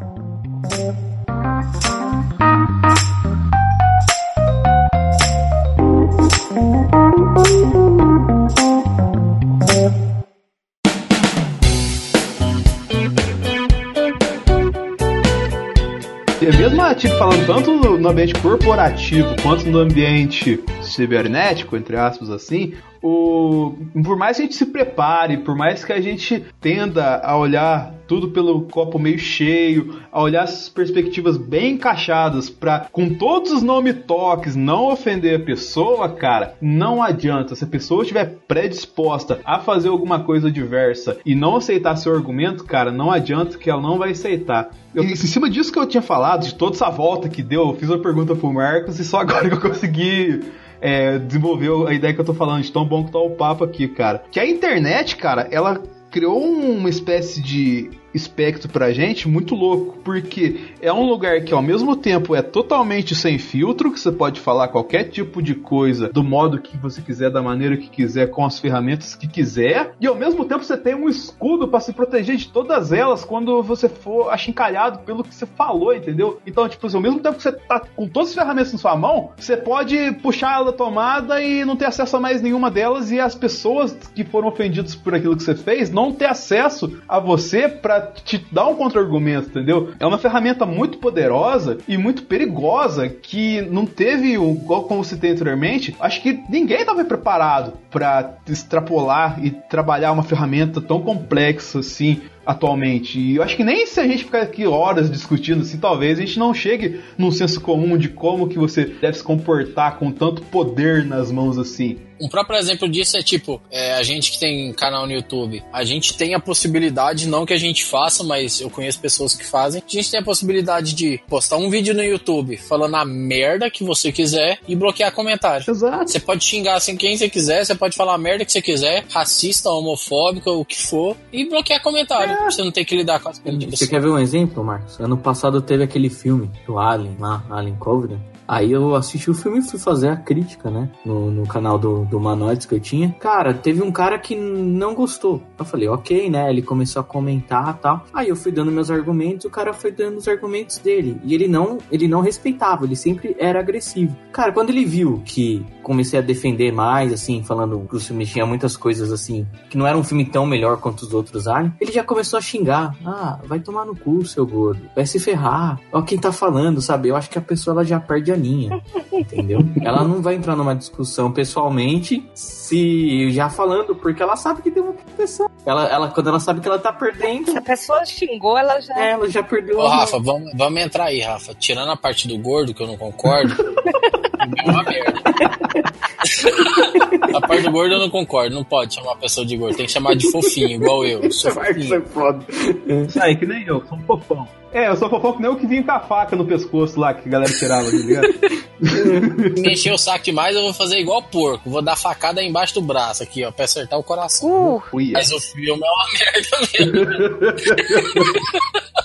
Mesmo tipo, falando tanto no ambiente corporativo quanto no ambiente cibernético, entre aspas assim, o, por mais que a gente se prepare, por mais que a gente tenda a olhar tudo pelo copo meio cheio, a olhar as perspectivas bem encaixadas para com todos os nome toques não ofender a pessoa, cara, não adianta. Se a pessoa estiver predisposta a fazer alguma coisa diversa e não aceitar seu argumento, cara, não adianta que ela não vai aceitar. Eu, em cima disso que eu tinha falado, de toda essa volta que deu, eu fiz uma pergunta pro Marcos e só agora que eu consegui é, desenvolveu a ideia que eu tô falando, de tão bom que tá o papo aqui, cara. Que a internet, cara, ela criou uma espécie de espectro pra gente muito louco, porque é um lugar que ao mesmo tempo é totalmente sem filtro, que você pode falar qualquer tipo de coisa do modo que você quiser, da maneira que quiser, com as ferramentas que quiser, e ao mesmo tempo você tem um escudo para se proteger de todas elas quando você for achincalhado pelo que você falou, entendeu? Então, tipo, assim, ao mesmo tempo que você tá com todas as ferramentas na sua mão, você pode puxar ela da tomada e não ter acesso a mais nenhuma delas, e as pessoas que foram ofendidas por aquilo que você fez não ter acesso a você para te dar um contra-argumento, entendeu? É uma ferramenta muito poderosa e muito perigosa que não teve, como citei anteriormente, acho que ninguém estava preparado para extrapolar e trabalhar uma ferramenta tão complexa assim atualmente. E eu acho que nem se a gente ficar aqui horas discutindo assim, talvez a gente não chegue num senso comum de como que você deve se comportar com tanto poder nas mãos assim. Um próprio exemplo disso é tipo, é, a gente que tem canal no YouTube, a gente tem a possibilidade, não que a gente faça, mas eu conheço pessoas que fazem, a gente tem a possibilidade de postar um vídeo no YouTube falando a merda que você quiser e bloquear comentário. Exato. Você pode xingar assim quem você quiser, você pode falar a merda que você quiser, racista, homofóbica, o que for, e bloquear comentário. É. Você não tem que lidar com as críticas. Você quer ver um exemplo, Marcos? Ano passado teve aquele filme do Alien lá, Alien Covenant. Aí eu assisti o filme e fui fazer a crítica, né? No, no canal do do humanoides que eu tinha. Cara, teve um cara que não gostou. Eu falei, ok, né? Ele começou a comentar tal. Aí eu fui dando meus argumentos, o cara foi dando os argumentos dele. E ele não, ele não respeitava, ele sempre era agressivo. Cara, quando ele viu que comecei a defender mais, assim, falando que o filme tinha muitas coisas assim, que não era um filme tão melhor quanto os outros Alien, ele já começou a xingar. Ah, vai tomar no cu, seu gordo. Vai se ferrar. Ó quem tá falando, sabe? Eu acho que a pessoa ela já perde a entendeu? Ela não vai entrar numa discussão pessoalmente se já falando, porque ela sabe que tem uma pessoa. Ela, ela, quando ela sabe que ela tá perdendo. Se a pessoa xingou, ela já. Ela já perdeu Ô, Rafa, vamos, vamos entrar aí, Rafa. Tirando a parte do gordo, que eu não concordo. é uma merda. a parte do gordo eu não concordo. Não pode chamar a pessoa de gordo. Tem que chamar de fofinho, igual eu. Sou Isso é fofinho. foda. Aí, que nem eu, sou um fofão. É, eu sou fofão que nem o que vinha com a faca no pescoço lá, que a galera tirava, tá ligado? Me encher o saco demais, eu vou fazer igual porco. Vou dar facada aí embaixo do braço, aqui, ó, pra acertar o coração. Uh, Uia. Mas o filme é uma merda mesmo.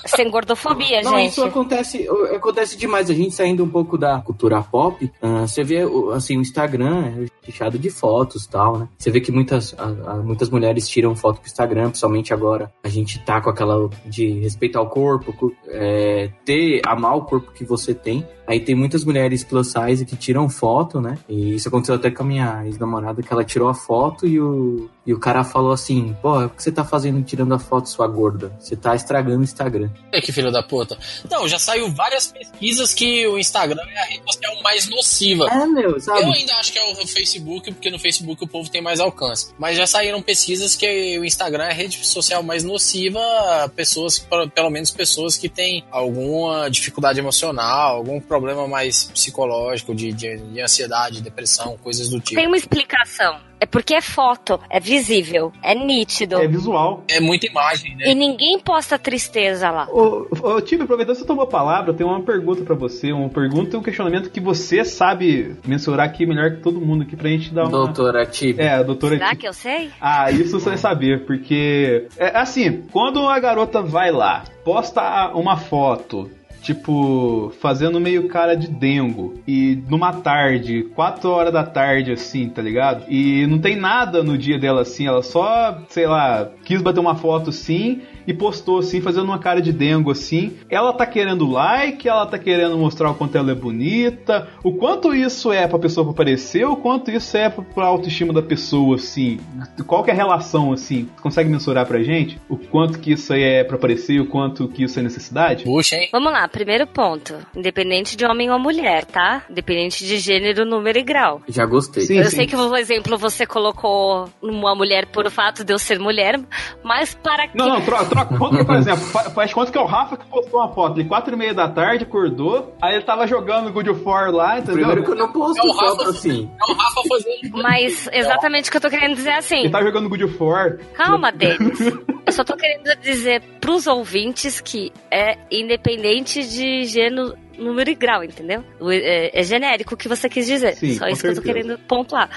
sem gordofobia, Não, gente. isso acontece, acontece demais. A gente saindo um pouco da cultura pop, ah, você vê assim, o Instagram é recheado de fotos tal, né? Você vê que muitas, a- a- muitas mulheres tiram foto pro Instagram, principalmente agora. A gente tá com aquela de respeitar o corpo, é, ter, amar o corpo que você tem. Aí tem muitas mulheres plus size que tiram foto, né? E isso aconteceu até com a minha ex-namorada, que ela tirou a foto e o, e o cara falou assim: Pô, o que você tá fazendo tirando a foto, sua gorda? Você tá estragando o Instagram. Olha que filho da puta. Não, já saiu várias pesquisas que o Instagram é a rede social mais nociva. É, meu, sabe? Eu ainda acho que é o Facebook, porque no Facebook o povo tem mais alcance. Mas já saíram pesquisas que o Instagram é a rede social mais nociva a pessoas, pelo menos pessoas que têm alguma dificuldade emocional, algum problema mais psicológico, de, de, de ansiedade, depressão, coisas do tipo. Tem uma explicação. É porque é foto, é visível, é nítido. É visual. É muita imagem, né? E ninguém posta tristeza lá. Ô, ô Tibi, aproveitando que você tomou a palavra, eu tenho uma pergunta pra você. Uma pergunta e um questionamento que você sabe mensurar aqui melhor que todo mundo aqui pra gente dar uma. Doutora Tibi. É, a doutora Será Tibi. que eu sei? Ah, isso você vai saber, porque. É assim, quando a garota vai lá, posta uma foto. Tipo, fazendo meio cara de dengo. E numa tarde, 4 horas da tarde, assim, tá ligado? E não tem nada no dia dela assim, ela só, sei lá, quis bater uma foto assim e postou assim, fazendo uma cara de dengo assim. Ela tá querendo like, ela tá querendo mostrar o quanto ela é bonita, o quanto isso é pra pessoa aparecer, o quanto isso é pra, autoestima da pessoa, assim. Qual que é a relação, assim? Consegue mensurar pra gente? O quanto que isso aí é pra aparecer, o quanto que isso é necessidade? Puxa, hein? Vamos lá, primeiro ponto. Independente de homem ou mulher, tá? Independente de gênero, número e grau. Já gostei. Sim, eu sim. sei que, por exemplo, você colocou uma mulher por o fato de eu ser mulher, mas para que. Não, não, troca, troca. Conta por exemplo, fa- faz conta que é o Rafa que postou uma foto de 4 e meia da tarde, acordou, aí ele tava jogando God of War lá, entendeu? Primeiro que eu não posto É o Rafa. foto assim. É o Rafa fazendo. Mas exatamente o que eu tô querendo dizer é assim. Ele tava jogando God of War. Calma, Denis. Eu só tô querendo dizer pros ouvintes que é independente de gênero, número e grau, entendeu? É, é genérico o que você quis dizer. Sim, só isso que eu tô certeza. querendo pontuar.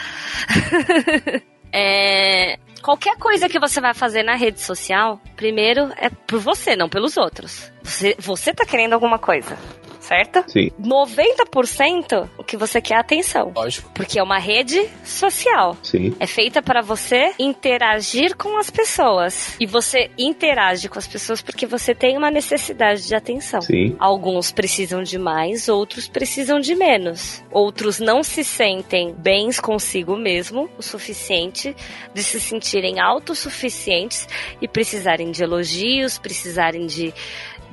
É, qualquer coisa que você vai fazer na rede social, primeiro é por você, não pelos outros. Você, você tá querendo alguma coisa, certo? Sim. 90% o que você quer é atenção. Lógico. Porque é uma rede social. Sim. É feita para você interagir com as pessoas. E você interage com as pessoas porque você tem uma necessidade de atenção. Sim. Alguns precisam de mais, outros precisam de menos. Outros não se sentem bens consigo mesmo o suficiente de se sentirem autossuficientes e precisarem de elogios, precisarem de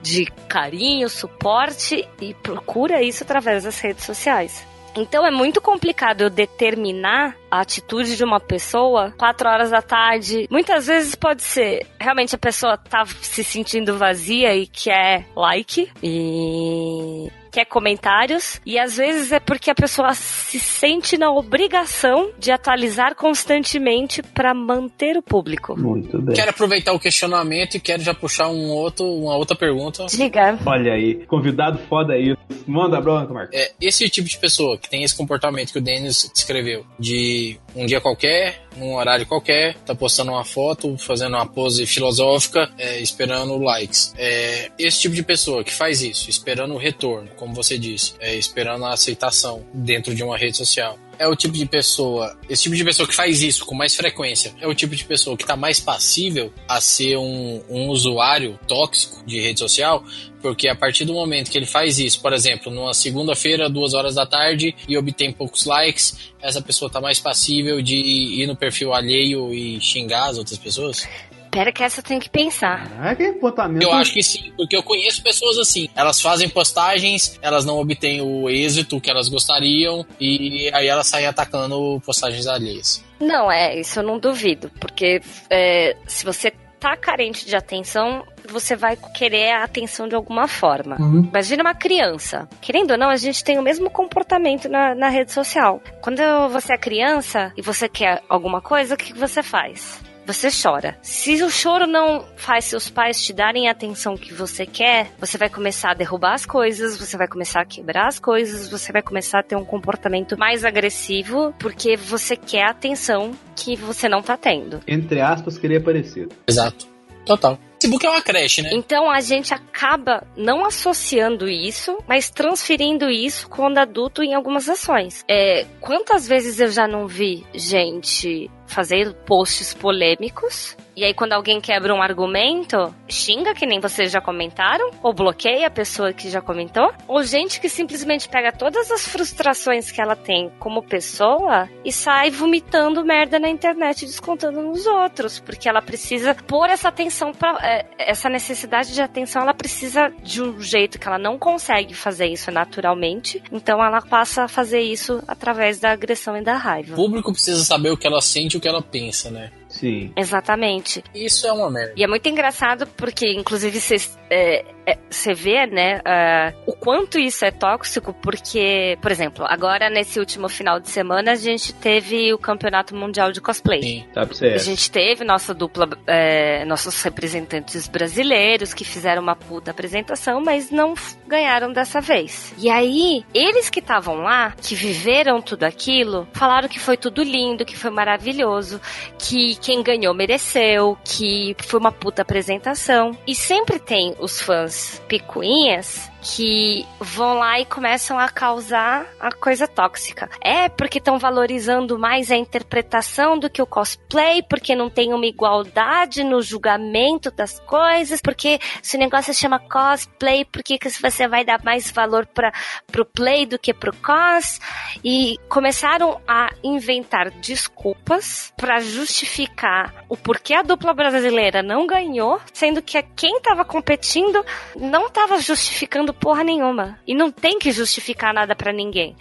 de carinho, suporte e procura isso através das redes sociais. Então é muito complicado eu determinar a atitude de uma pessoa quatro horas da tarde. Muitas vezes pode ser realmente a pessoa tá se sentindo vazia e quer like e quer comentários e às vezes é porque a pessoa se sente na obrigação de atualizar constantemente para manter o público. Muito bem. Quero aproveitar o questionamento e quero já puxar um outro, uma outra pergunta. Diga. Olha aí, convidado foda aí. Manda bronca, Marcos. É, esse tipo de pessoa que tem esse comportamento que o Denis descreveu, de um dia qualquer, num horário qualquer, tá postando uma foto, fazendo uma pose filosófica, é, esperando likes. É, esse tipo de pessoa que faz isso, esperando o retorno, como você disse, é, esperando a aceitação dentro de uma rede social. é o tipo de pessoa, esse tipo de pessoa que faz isso com mais frequência, é o tipo de pessoa que está mais passível a ser um, um usuário tóxico de rede social, porque a partir do momento que ele faz isso, por exemplo, numa segunda-feira, duas horas da tarde, e obtém poucos likes, essa pessoa está mais passível de ir no perfil alheio e xingar as outras pessoas? Pera que essa eu tenho que pensar. Ah, que comportamento. Eu acho que sim, porque eu conheço pessoas assim. Elas fazem postagens, elas não obtêm o êxito que elas gostariam, e aí elas saem atacando postagens alheias. Não, é, isso eu não duvido, porque é, se você tá carente de atenção, você vai querer a atenção de alguma forma. Uhum. Imagina uma criança. Querendo ou não, a gente tem o mesmo comportamento na, na rede social. Quando você é criança e você quer alguma coisa, o que você faz? Você chora. Se o choro não faz seus pais te darem a atenção que você quer, você vai começar a derrubar as coisas, você vai começar a quebrar as coisas, você vai começar a ter um comportamento mais agressivo porque você quer a atenção que você não tá tendo. Entre aspas, queria aparecer. Exato. Total. Facebook é uma creche, né? Então a gente acaba não associando isso, mas transferindo isso quando adulto em algumas ações. É, quantas vezes eu já não vi gente fazer posts polêmicos e aí, quando alguém quebra um argumento, xinga, que nem vocês já comentaram, ou bloqueia a pessoa que já comentou, ou gente que simplesmente pega todas as frustrações que ela tem como pessoa e sai vomitando merda na internet, descontando nos outros, porque ela precisa pôr essa atenção para é, essa necessidade de atenção, ela precisa de um jeito que ela não consegue fazer isso naturalmente, então ela passa a fazer isso através da agressão e da O raiva. público precisa saber o que ela sente e o que ela pensa, né? Sim. Exatamente. Isso é uma merda. E é muito engraçado porque, inclusive, você é, é, você vê, né, ah, o quanto isso é tóxico, porque, por exemplo, agora nesse último final de semana a gente teve o Campeonato Mundial de Cosplay. Sim. Tá. A gente teve nossa dupla, é, nossos representantes brasileiros que fizeram uma puta apresentação, mas não ganharam dessa vez. E aí, eles que estavam lá, que viveram tudo aquilo, falaram que foi tudo lindo, que foi maravilhoso, que quem ganhou mereceu, que foi uma puta apresentação. E sempre tem os fãs picuinhas que vão lá e começam a causar a coisa tóxica. É porque estão valorizando mais a interpretação do que o cosplay, porque não tem uma igualdade no julgamento das coisas, porque se o negócio se chama cosplay, por que você vai dar mais valor para pro play do que pro cos? E começaram a inventar desculpas para justificar o porquê a dupla brasileira não ganhou, sendo que quem tava competindo não tava justificando porra nenhuma. E não tem que justificar nada pra ninguém.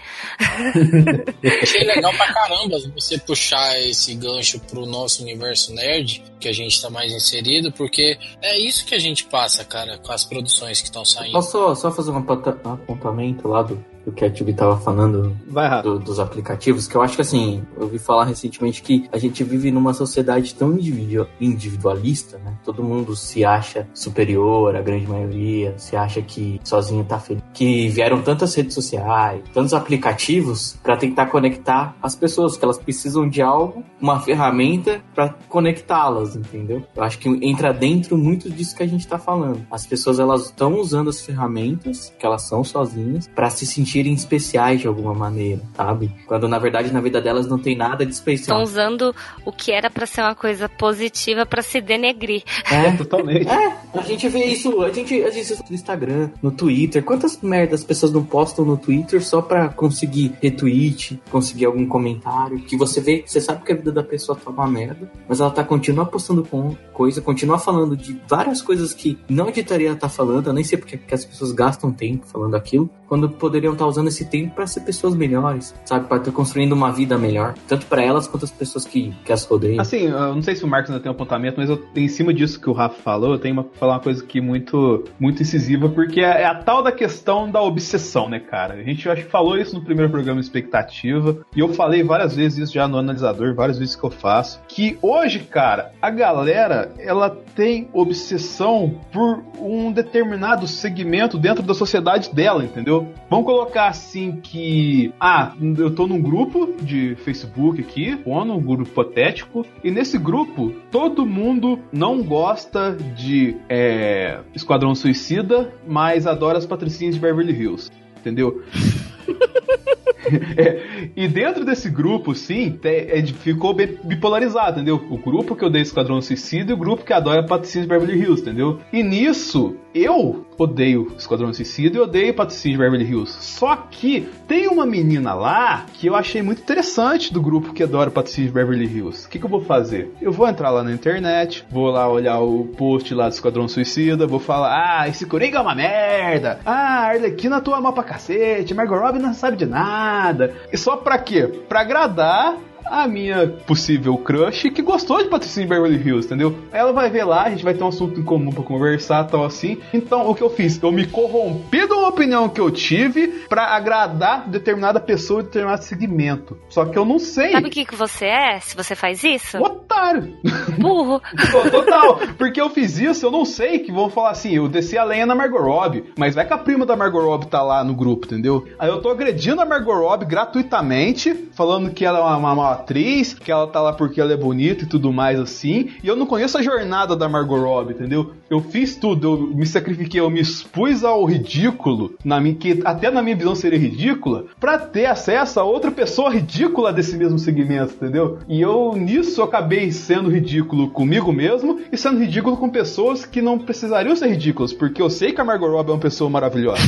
Achei legal pra caramba você puxar esse gancho pro nosso universo nerd, que a gente tá mais inserido, porque é isso que a gente passa, cara, com as produções que estão saindo. Posso só, só fazer um um apontamento lá do, do que a Tibi tava falando Vai do- dos aplicativos, que eu acho que assim, eu ouvi falar recentemente que a gente vive numa sociedade tão individu- individualista, né? Todo mundo se acha superior, a grande maioria, se acha que sozinho tá feliz. Que vieram tantas redes sociais, tantos aplicativos pra tentar conectar as pessoas, que elas precisam de algo, uma ferramenta pra conectá-las, entendeu? Eu acho que entra dentro muito disso que a gente tá falando. As pessoas elas estão usando as ferramentas que elas são sozinhas pra se sentirem especiais de alguma maneira, sabe? Quando na verdade na vida delas não tem nada de Estão especial. usando o que era pra ser uma coisa positiva pra se denegrir. É, Totalmente. É, a gente vê isso, a gente, a gente vê isso no Instagram, no Twitter. Quantas merdas as pessoas não postam no Twitter só pra conseguir retweet, conseguir algum comentário? Que você vê, você sabe que a vida da pessoa tá uma merda, mas ela tá continua postando com coisa, continua falando de várias coisas que não editaria estar falando. Eu nem sei porque que as pessoas gastam tempo falando aquilo, quando poderiam estar usando esse tempo pra ser pessoas melhores, sabe? Pra estar construindo uma vida melhor, tanto pra elas quanto as pessoas que, que as rodeiam. Assim, eu não sei se o Marcos ainda tem um apontamento, mas eu, em cima disso que o Rafa falou, eu tenho uma, falar uma coisa aqui muito, muito incisiva, porque é, é a tal da questão da obsessão, né, cara? A gente acho que falou isso no primeiro programa Expectativa, e eu falei várias vezes isso já no analisador, várias vezes que eu faço, que hoje, cara, a galera, ela tem obsessão por um determinado segmento dentro da sociedade dela, entendeu? Vamos colocar assim que, ah, eu tô num grupo de Facebook aqui, ou num grupo hipotético, e nesse grupo todo mundo não gosta de é, Esquadrão Suicida, mas adora as patricinhas de Beverly Hills, entendeu? é, e dentro desse grupo, sim, é, ficou bipolarizado, entendeu? O grupo que odeia Esquadrão Suicida e o grupo que adora Patricinha de Beverly Hills, entendeu? E nisso, eu odeio Esquadrão Suicida e odeio Patricinha de Beverly Hills. Só que tem uma menina lá que eu achei muito interessante do grupo que adora Patricinha de Beverly Hills. O que, que eu vou fazer? Eu vou entrar lá na internet, vou lá olhar o post lá do Esquadrão Suicida, vou falar, ah, esse Coringa é uma merda, ah, Arlequina atua mal pra cacete, Margot não sabe de nada. E só pra quê? Pra agradar a minha possível crush que gostou de Patricinha Beverly Hills, entendeu? Ela vai ver lá, a gente vai ter um assunto em comum para conversar, tal assim. Então, o que eu fiz? Eu me corrompi de uma opinião que eu tive para agradar determinada pessoa de determinado segmento. Só que eu não sei. Sabe o que, que você é se você faz isso? Otário. Burro. Total. Porque eu fiz isso, eu não sei que vão falar assim, eu desci a lenha na Margot Robbie, mas vai que a prima da Margot Robbie tá lá no grupo, entendeu? Aí eu tô agredindo a Margot Robbie gratuitamente, falando que ela é uma, uma atriz, que ela tá lá porque ela é bonita e tudo mais assim. E eu não conheço a jornada da Margot Robbie, entendeu? Eu fiz tudo, eu me sacrifiquei, eu me expus ao ridículo, na minha, que até na minha visão seria ridícula, para ter acesso a outra pessoa ridícula desse mesmo segmento, entendeu? E eu nisso eu acabei sendo ridículo comigo mesmo e sendo ridículo com pessoas que não precisariam ser ridículas, porque eu sei que a Margot Robbie é uma pessoa maravilhosa.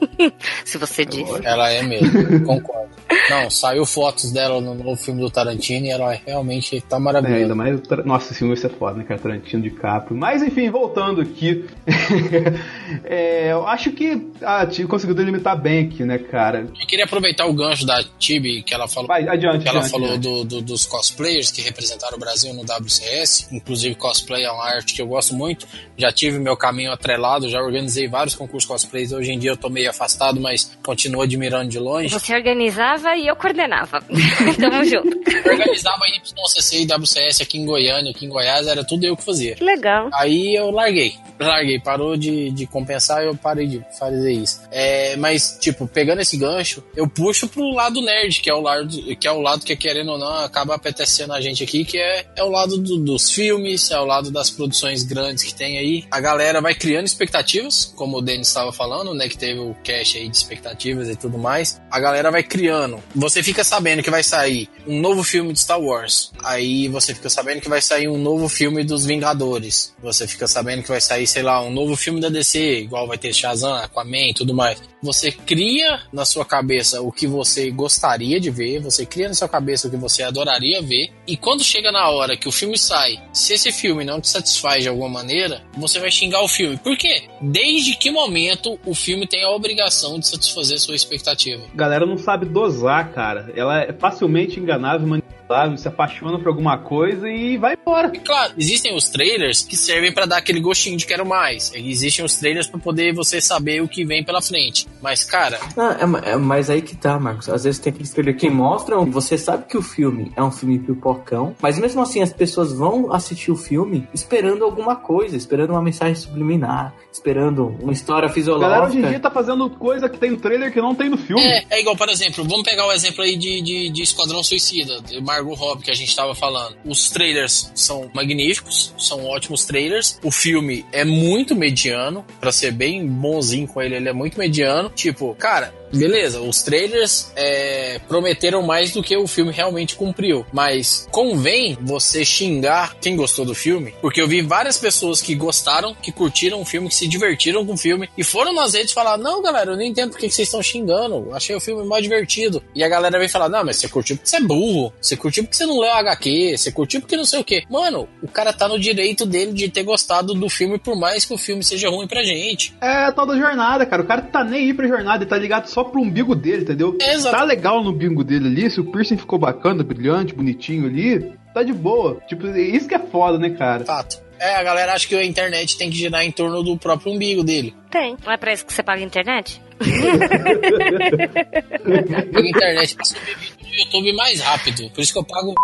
Se você diz. Ela é mesmo, concordo. Não, saiu fotos dela no novo filme do Tarantino e ela realmente tá maravilhosa. É, ainda mais. Nossa, esse filme vai ser foda, né, cara? Tarantino de capa. Mas enfim, voltando aqui. é, eu acho que a Tibi conseguiu delimitar bem aqui, né, cara? Eu queria aproveitar o gancho da Tibi que ela falou. Vai, adiante, que ela adiante, falou adiante. Do, do, dos cosplayers que representaram o Brasil no WCS. Inclusive, cosplay é uma arte que eu gosto muito. Já tive meu caminho atrelado, já organizei vários concursos cosplays. Hoje em dia eu tô meio afastado, mas continuo admirando de longe. Você organizava e eu coordenava. Tamo junto. Organizava YCC e WCS aqui em Goiânia, aqui em Goiás, era tudo eu que fazia. Legal. Aí eu larguei. Larguei, parou de, de compensar eu parei de fazer isso. É, mas, tipo, pegando esse gancho, eu puxo pro lado nerd, que é o lado que, é o lado que querendo ou não, acaba apetecendo a gente aqui, que é, é o lado do, dos filmes, é o lado das produções grandes que tem aí. A galera vai criando expectativas, como o Denis estava falando, né? Que teve o cache aí de expectativas e tudo mais. A galera vai criando. Você fica sabendo que vai sair um novo filme de Star Wars. Aí você fica sabendo que vai sair um novo filme dos Vingadores. Você fica sabendo que vai sair, sei lá, um novo filme da DC, igual vai ter Shazam, Aquaman e tudo mais. Você cria na sua cabeça o que você gostaria de ver, você cria na sua cabeça o que você adoraria ver, e quando chega na hora que o filme sai, se esse filme não te satisfaz de alguma maneira, você vai xingar o filme. Por quê? Desde que momento o filme tem a obrigação de satisfazer sua expectativa? Galera não sabe dosar, cara. Ela é facilmente enganável, manipulável, se apaixona por alguma coisa e vai embora. E claro, existem os trailers que servem para dar aquele gostinho de quero mais. Existem os trailers para poder você saber o que vem pela frente. Mas, cara. Ah, é, é, mas aí que tá, Marcos. Às vezes tem aqueles trailers que mostram, você sabe que o filme é um filme pipocão, mas mesmo assim as pessoas vão assistir o filme esperando alguma coisa, esperando uma mensagem subliminar, esperando uma história fisiológica. A galera hoje em dia tá fazendo coisa que tem no trailer que não tem no filme. É, é igual, por exemplo, vamos pegar o exemplo aí de, de, de Esquadrão Suicida, de Margot Robbie, que a gente tava falando. Os trailers são magníficos, são ótimos trailers. O filme é muito mediano, para ser bem bonzinho com ele, ele é muito mediano. Tipo, cara, beleza, os trailers é, prometeram mais do que o filme realmente cumpriu. Mas convém você xingar quem gostou do filme, porque eu vi várias pessoas que gostaram, que curtiram o filme, que se divertiram com o filme e foram nas redes falar: Não, galera, eu não entendo porque vocês estão xingando. Achei o filme mais divertido. E a galera vem falar: Não, mas você curtiu porque você é burro, você curtiu porque você não leu HQ, você curtiu porque não sei o que. Mano, o cara tá no direito dele de ter gostado do filme, por mais que o filme seja ruim pra gente. É a tal da jornada, cara. O cara tá nem aí pra jornada, ele tá ligado só pro umbigo dele, entendeu? Exato. Tá legal no umbigo dele ali, se o piercing ficou bacana, brilhante, bonitinho ali, tá de boa. Tipo, isso que é foda, né, cara? Fato. É, a galera acha que a internet tem que girar em torno do próprio umbigo dele. Tem. Não é pra isso que você paga a internet? Paga internet pra subir vídeo no YouTube mais rápido. Por isso que eu pago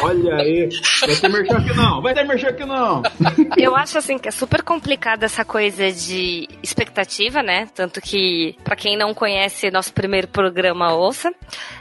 Olha aí. Vai ter merchan aqui não. Vai ter merchan aqui não. Eu acho assim que é super complicada essa coisa de expectativa, né? Tanto que, para quem não conhece nosso primeiro programa, ouça,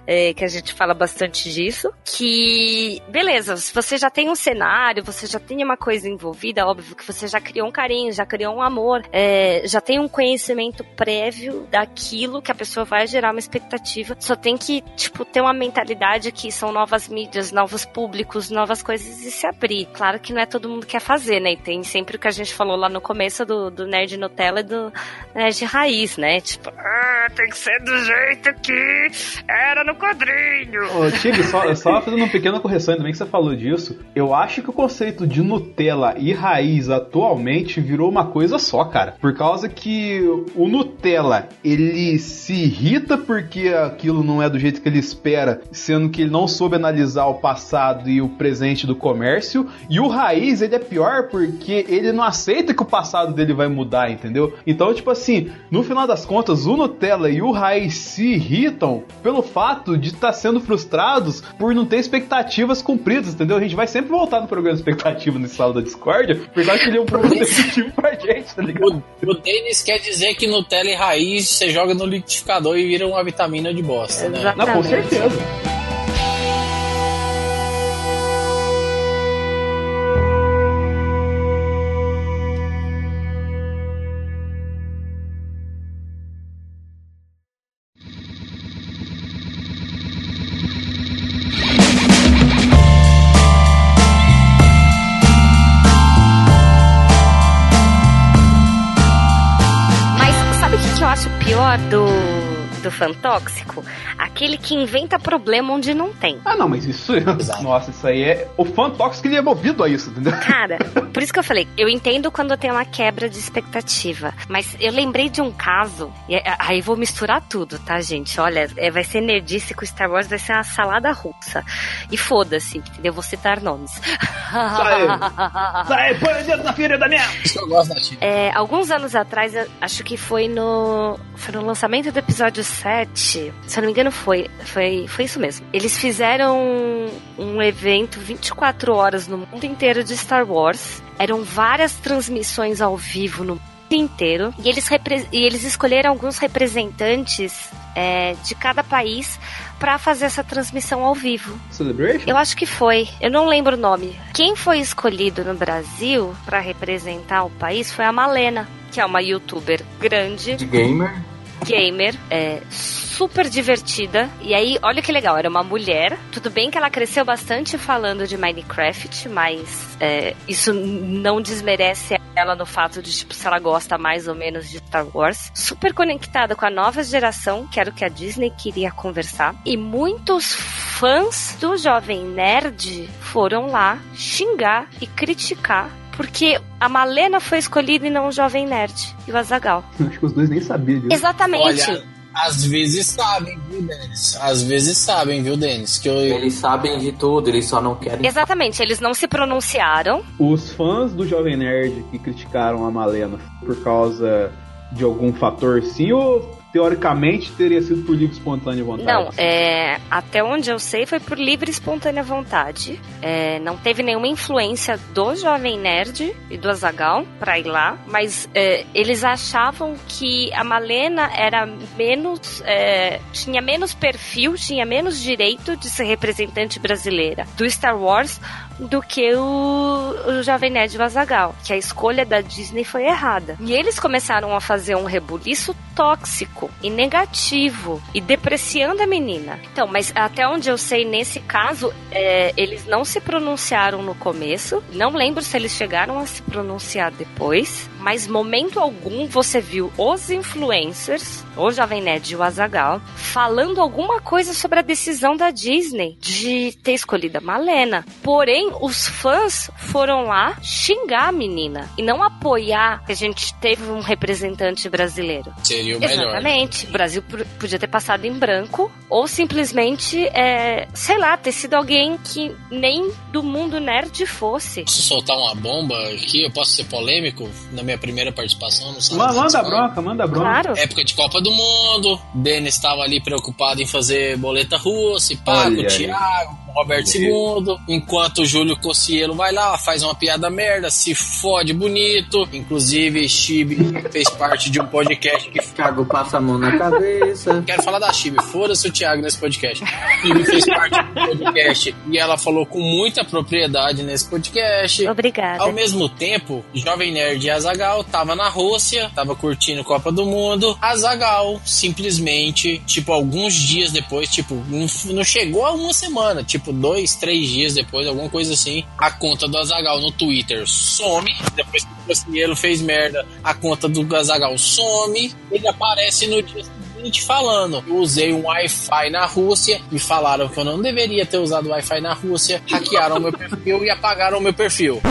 é, que a gente fala bastante disso. Que, beleza, se você já tem um cenário, você já tem uma coisa envolvida, óbvio que você já criou um carinho, já criou um amor, é, já tem um conhecimento prévio daquilo que a pessoa vai gerar uma expectativa. Só tem que, tipo, ter uma mentalidade que são novas mídias, novos públicos, novas coisas e se abrir. Claro que não é todo mundo que quer fazer, né? E tem sempre o que a gente falou lá no começo do, do Nerd Nutella e do Nerd Raiz, né? Tipo, ah, tem que ser do jeito que era no quadrinho. Ô, Tig, só, só fazendo uma pequena correção, bem que você falou disso. Eu acho que o conceito de Nutella e raiz atualmente virou uma coisa só, cara. Por causa que o Nutella, ele se irrita porque aquilo não é do jeito que ele espera, sendo que ele não soube analisar o passado e o presente do comércio. E o raiz, ele é pior porque ele não aceita que o passado dele vai mudar, entendeu? Então, tipo assim, no final das contas, o Nutella e o raiz se irritam pelo fato de estar tá sendo frustrados por não ter expectativas cumpridas, entendeu? A gente vai sempre voltar no programa expectativa nesse sala da Discord, por causa que ele é um problema definitivo pra gente, tá ligado? O, o Denis quer dizer que Nutella e raiz você joga no liquidificador e vira uma vitamina de bosta, né? Exatamente. Não, com certeza. Fã tóxico? Aquele que inventa problema onde não tem. Ah, não, mas isso. Nossa, isso aí é. O fã tóxico ele é movido a isso, entendeu? Cara, por isso que eu falei, eu entendo quando tem uma quebra de expectativa, mas eu lembrei de um caso, e é- aí vou misturar tudo, tá, gente? Olha, é, vai ser nerdice com Star Wars, vai ser uma salada russa. E foda-se, entendeu? Vou citar nomes. Sai! Sai, põe o dedo na ferida mesmo! Isso que eu gosto da. É, alguns anos atrás, eu acho que foi no, foi no lançamento do episódio 7, se eu não me engano foi, foi, foi isso mesmo. Eles fizeram um evento 24 horas no mundo inteiro de Star Wars. Eram várias transmissões ao vivo no mundo inteiro. E eles, e eles escolheram alguns representantes é, de cada país para fazer essa transmissão ao vivo. Celebration? Eu acho que foi. Eu não lembro o nome. Quem foi escolhido no Brasil para representar o país foi a Malena, que é uma youtuber grande, De gamer. Gamer, é, super divertida. E aí, olha que legal, era uma mulher. Tudo bem que ela cresceu bastante falando de Minecraft, mas é, isso não desmerece ela no fato de, tipo, se ela gosta mais ou menos de Star Wars. Super conectada com a nova geração, que era o que a Disney queria conversar. E muitos fãs do Jovem Nerd foram lá xingar e criticar. Porque a Malena foi escolhida e não o Jovem Nerd e o Azagal. Acho que os dois nem sabiam disso. Exatamente. Olha, às vezes sabem, viu, Denis? Às vezes sabem, viu, Denis? Que eu, Eles sabem de tudo, eles só não querem. Exatamente, eles não se pronunciaram. Os fãs do Jovem Nerd que criticaram a Malena por causa de algum fator sim ou teoricamente teria sido por livre espontânea vontade? Não, é, até onde eu sei foi por livre espontânea vontade. É, não teve nenhuma influência do Jovem Nerd e do Azagal pra ir lá, mas é, eles achavam que a Malena era menos. é, tinha menos perfil, tinha menos direito de ser representante brasileira do Star Wars do que o, o Jovem Nerd e o Azagal, que a escolha da Disney foi errada. E eles começaram a fazer um rebuliço tóxico e negativo e depreciando a menina. Então, mas até onde eu sei, nesse caso, é, eles não se pronunciaram no começo. Não lembro se eles chegaram a se pronunciar depois. Mas momento algum você viu os influencers, o Jovem Nerd e o Azagal, falando alguma coisa sobre a decisão da Disney de ter escolhido a Malena. Porém, os fãs foram lá xingar a menina e não apoiar que a gente teve um representante brasileiro. seria o melhor. Exatamente. O Brasil podia ter passado em branco ou simplesmente, é, sei lá, ter sido alguém que nem do mundo nerd fosse. Posso soltar uma bomba aqui? Eu posso ser polêmico na minha primeira participação Sala Manda bronca, manda bronca. Claro. Época de Copa do Mundo, Denis estava ali preocupado em fazer boleta russa, e pá, Olha com o aí. Thiago, com Roberto II, enquanto o Júlio Cossielo vai lá, faz uma piada merda, se fode bonito. Inclusive, Chibi fez parte de um podcast que. Thiago passa a mão na cabeça. Quero falar da Chibi, foda-se o Thiago nesse podcast. Chibi fez parte do podcast e ela falou com muita propriedade nesse podcast. Obrigada. Ao mesmo tempo, Jovem Nerd e Azagal tava na Rússia, tava curtindo Copa do Mundo. Azagal simplesmente, tipo, alguns dias depois, tipo, não, não chegou a uma semana, tipo, dois, três dias depois, alguma coisa assim, a conta do Azagal no Twitter some. Depois que o Cossielo fez merda, a conta do Azagal some. Ele aparece no dia seguinte falando: Eu usei um Wi-Fi na Rússia, me falaram que eu não deveria ter usado Wi-Fi na Rússia, hackearam meu perfil e apagaram meu perfil.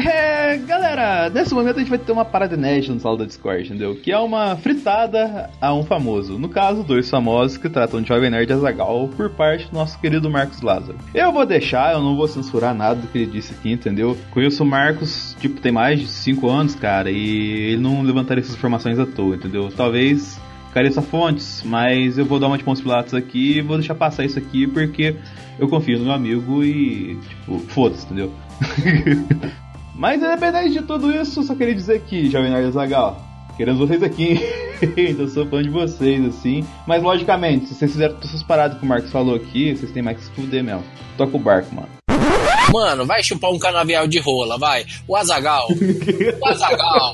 É, galera, nesse momento a gente vai ter uma parada inédita no sala da Discord, entendeu? Que é uma fritada a um famoso. No caso, dois famosos que tratam de Jovem Nerd Azagal por parte do nosso querido Marcos Lázaro. Eu vou deixar, eu não vou censurar nada do que ele disse aqui, entendeu? Conheço o Marcos, tipo, tem mais de 5 anos, cara, e ele não levantaria essas informações à toa, entendeu? Talvez careça fontes, mas eu vou dar uma de pontos pilatos aqui e vou deixar passar isso aqui porque eu confio no meu amigo e, tipo, foda-se, entendeu? Mas independente de tudo isso, só queria dizer que, Jovem Nerd Zagal, queremos vocês aqui. eu sou fã de vocês, assim. Mas logicamente, se vocês fizeram todas essas paradas que o Marcos falou aqui, vocês têm mais que se fuder mesmo. Toca o barco, mano. Mano, vai chupar um canavial de rola, vai. O Azagal. o Azagal.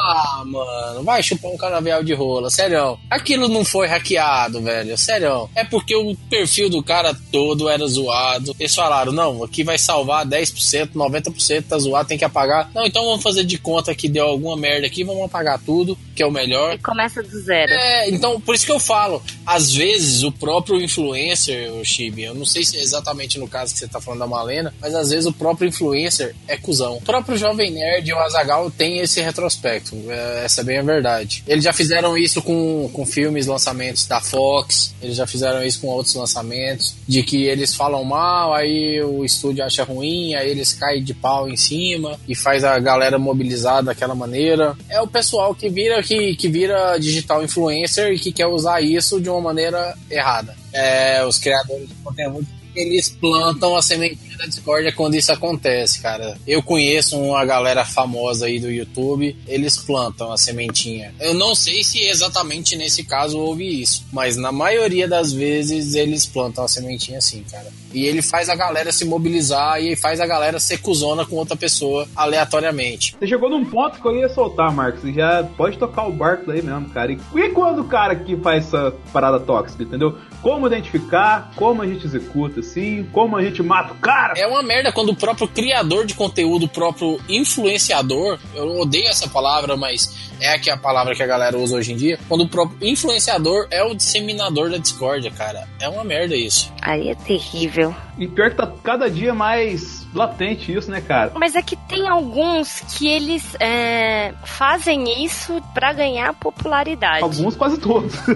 Ah, mano, vai chupar um canavial de rola, sério. Aquilo não foi hackeado, velho, sério. É porque o perfil do cara todo era zoado. Eles falaram, não, aqui vai salvar 10%, 90% tá zoado, tem que apagar. Não, então vamos fazer de conta que deu alguma merda aqui, vamos apagar tudo, que é o melhor. E começa do zero. É, então, por isso que eu falo, às vezes o próprio influencer, o Chibi, eu não sei se é exatamente no caso que você tá falando da Malena, mas às vezes o próprio influencer é cuzão. O próprio Jovem Nerd e o Azagal tem esse retrospecto, é, essa é bem a verdade. Eles já fizeram isso com, com filmes, lançamentos da Fox, eles já fizeram isso com outros lançamentos, de que eles falam mal, aí o estúdio acha ruim, aí eles caem de pau em cima e faz a galera mobilizar daquela maneira. É o pessoal que vira que, que vira digital influencer e que quer usar isso de uma maneira errada. É, os criadores de conteúdo eles plantam a sementinha da discórdia quando isso acontece, cara. Eu conheço uma galera famosa aí do YouTube, eles plantam a sementinha. Eu não sei se exatamente nesse caso houve isso, mas na maioria das vezes eles plantam a sementinha assim, cara. E ele faz a galera se mobilizar e faz a galera ser cuzona com outra pessoa aleatoriamente. Você chegou num ponto que eu ia soltar, Marcos. Já pode tocar o barco aí mesmo, cara. E quando o cara que faz essa parada tóxica, entendeu? Como identificar, como a gente executa, assim, como a gente mata o cara. É uma merda quando o próprio criador de conteúdo, o próprio influenciador, eu odeio essa palavra, mas é aqui a palavra que a galera usa hoje em dia, quando o próprio influenciador é o disseminador da discórdia, cara. É uma merda isso. Aí é terrível. E pior que tá cada dia mais latente isso, né, cara? Mas é que tem alguns que eles é, fazem isso pra ganhar popularidade. Alguns, quase todos.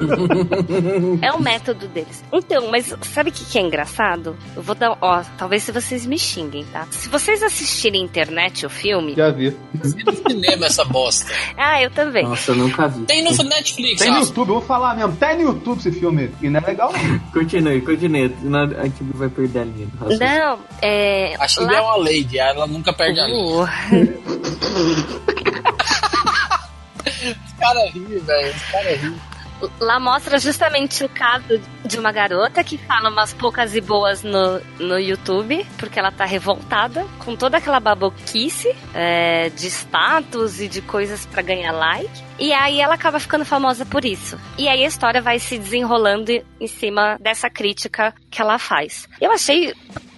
É o método deles. Então, mas sabe o que, que é engraçado? Eu vou dar. Ó, talvez se vocês me xinguem, tá? Se vocês assistirem internet o filme. Já vi. No cinema essa bosta. Ah, eu também. Nossa, eu nunca vi. Tem no Netflix, Tem no ó. YouTube, eu vou falar mesmo. Tem no YouTube esse filme. E não é legal, não. Continue, continue. A gente vai perder a linha. Não, é. É uma lady, ela nunca perde a. Uh, Os caras riem, velho. Os caras riem. Lá mostra justamente o caso de uma garota que fala umas poucas e boas no, no YouTube, porque ela tá revoltada com toda aquela baboquice é, de status e de coisas pra ganhar like. E aí ela acaba ficando famosa por isso. E aí a história vai se desenrolando em cima dessa crítica que ela faz. Eu achei,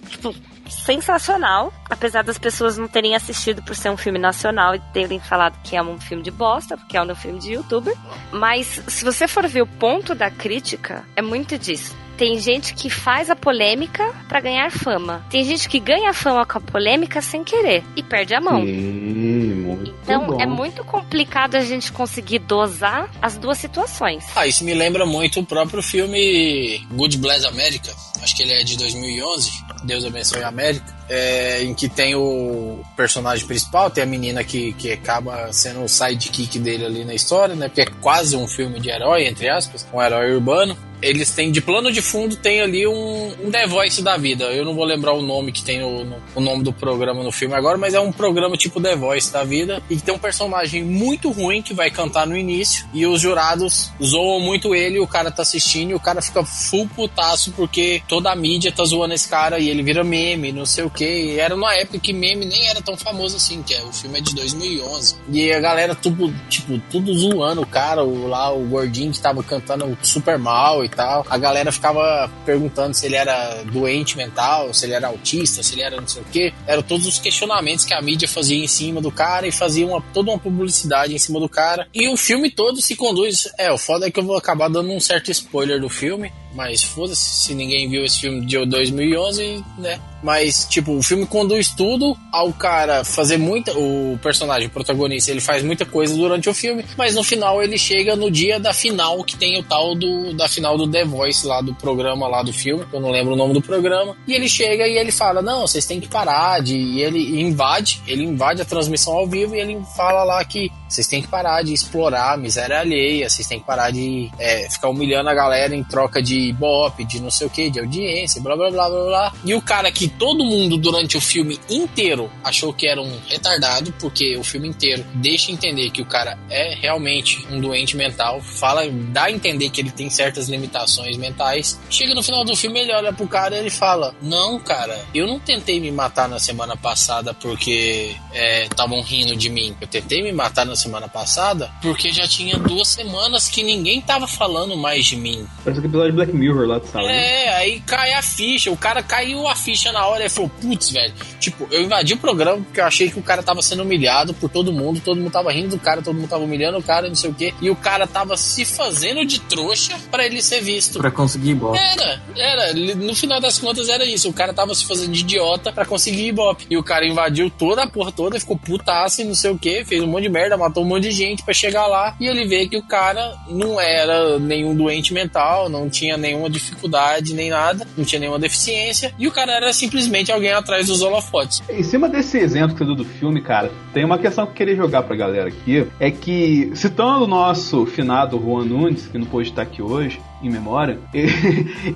tipo, sensacional, apesar das pessoas não terem assistido por ser um filme nacional e terem falado que é um filme de bosta, porque é um filme de youtuber. Mas se você for ver o ponto da crítica, é muito disso. Tem gente que faz a polêmica pra ganhar fama. Tem gente que ganha fama com a polêmica sem querer e perde a mão. Sim, muito Então bom. é muito complicado a gente conseguir dosar as duas situações. Ah, isso me lembra muito o próprio filme Good Bless America. Acho que ele é de 2011. Deus abençoe a América. É, em que tem o personagem principal, tem a menina que, que acaba sendo o sidekick dele ali na história, né? Porque é quase um filme de herói, entre aspas, um herói urbano. Eles têm de plano de fundo tem ali um, um The Voice da vida. Eu não vou lembrar o nome que tem no, no, o nome do programa no filme agora, mas é um programa tipo The Voice da vida e tem um personagem muito ruim que vai cantar no início e os jurados zoam muito ele, o cara tá assistindo e o cara fica full putaço porque toda a mídia tá zoando esse cara e ele vira meme, não sei o que. Era numa época que meme nem era tão famoso assim, que é, o filme é de 2011. E a galera tudo, tipo, tudo zoando o cara, o, lá o gordinho que tava cantando super mal e tal. A galera ficava perguntando se ele era doente mental, se ele era autista, se ele era não sei o que. Eram todos os questionamentos que a mídia fazia em cima do cara e fazia uma, toda uma publicidade em cima do cara. E o filme todo se conduz. É, o foda é que eu vou acabar dando um certo spoiler do filme, mas foda-se se ninguém viu esse filme de 2011, né? Mas, tipo, o filme conduz tudo ao cara fazer muita. O personagem, o protagonista, ele faz muita coisa durante o filme, mas no final ele chega no dia da final, que tem o tal do. da final do The Voice lá do programa lá do filme, eu não lembro o nome do programa. E ele chega e ele fala: Não, vocês têm que parar de. E ele invade, ele invade a transmissão ao vivo e ele fala lá que vocês têm que parar de explorar a miséria alheia, vocês têm que parar de é, ficar humilhando a galera em troca de ibope, de não sei o que, de audiência, blá blá blá blá blá. E o cara que todo mundo durante o filme inteiro achou que era um retardado, porque o filme inteiro deixa entender que o cara é realmente um doente mental, fala, dá a entender que ele tem certas limitações mentais. Chega no final do filme, ele olha pro cara e ele fala: Não, cara, eu não tentei me matar na semana passada porque estavam é, rindo de mim. Eu tentei me matar na semana passada porque já tinha duas semanas que ninguém tava falando mais de mim. Parece que episódio de Black Mirror lá, tu sabe? É, né? aí cai a ficha. O cara caiu a ficha na hora e falou: Putz, velho. Tipo, eu invadi o programa porque eu achei que o cara tava sendo humilhado por todo mundo. Todo mundo tava rindo do cara, todo mundo tava humilhando o cara, não sei o quê. E o cara tava se fazendo de trouxa para ele ser visto. Pra conseguir ibope. Era, era. No final das contas era isso. O cara tava se fazendo de idiota para conseguir ibope. E o cara invadiu toda a porra toda, ficou putaço e não sei o que, fez um monte de merda, matou um monte de gente para chegar lá. E ele vê que o cara não era nenhum doente mental, não tinha nenhuma dificuldade nem nada, não tinha nenhuma deficiência. E o cara era simplesmente alguém atrás dos holofotes. Em cima desse exemplo que você deu do filme, cara, tem uma questão que eu queria jogar pra galera aqui. É que, citando o nosso finado Juan Nunes, que não pôde estar aqui hoje, em memória,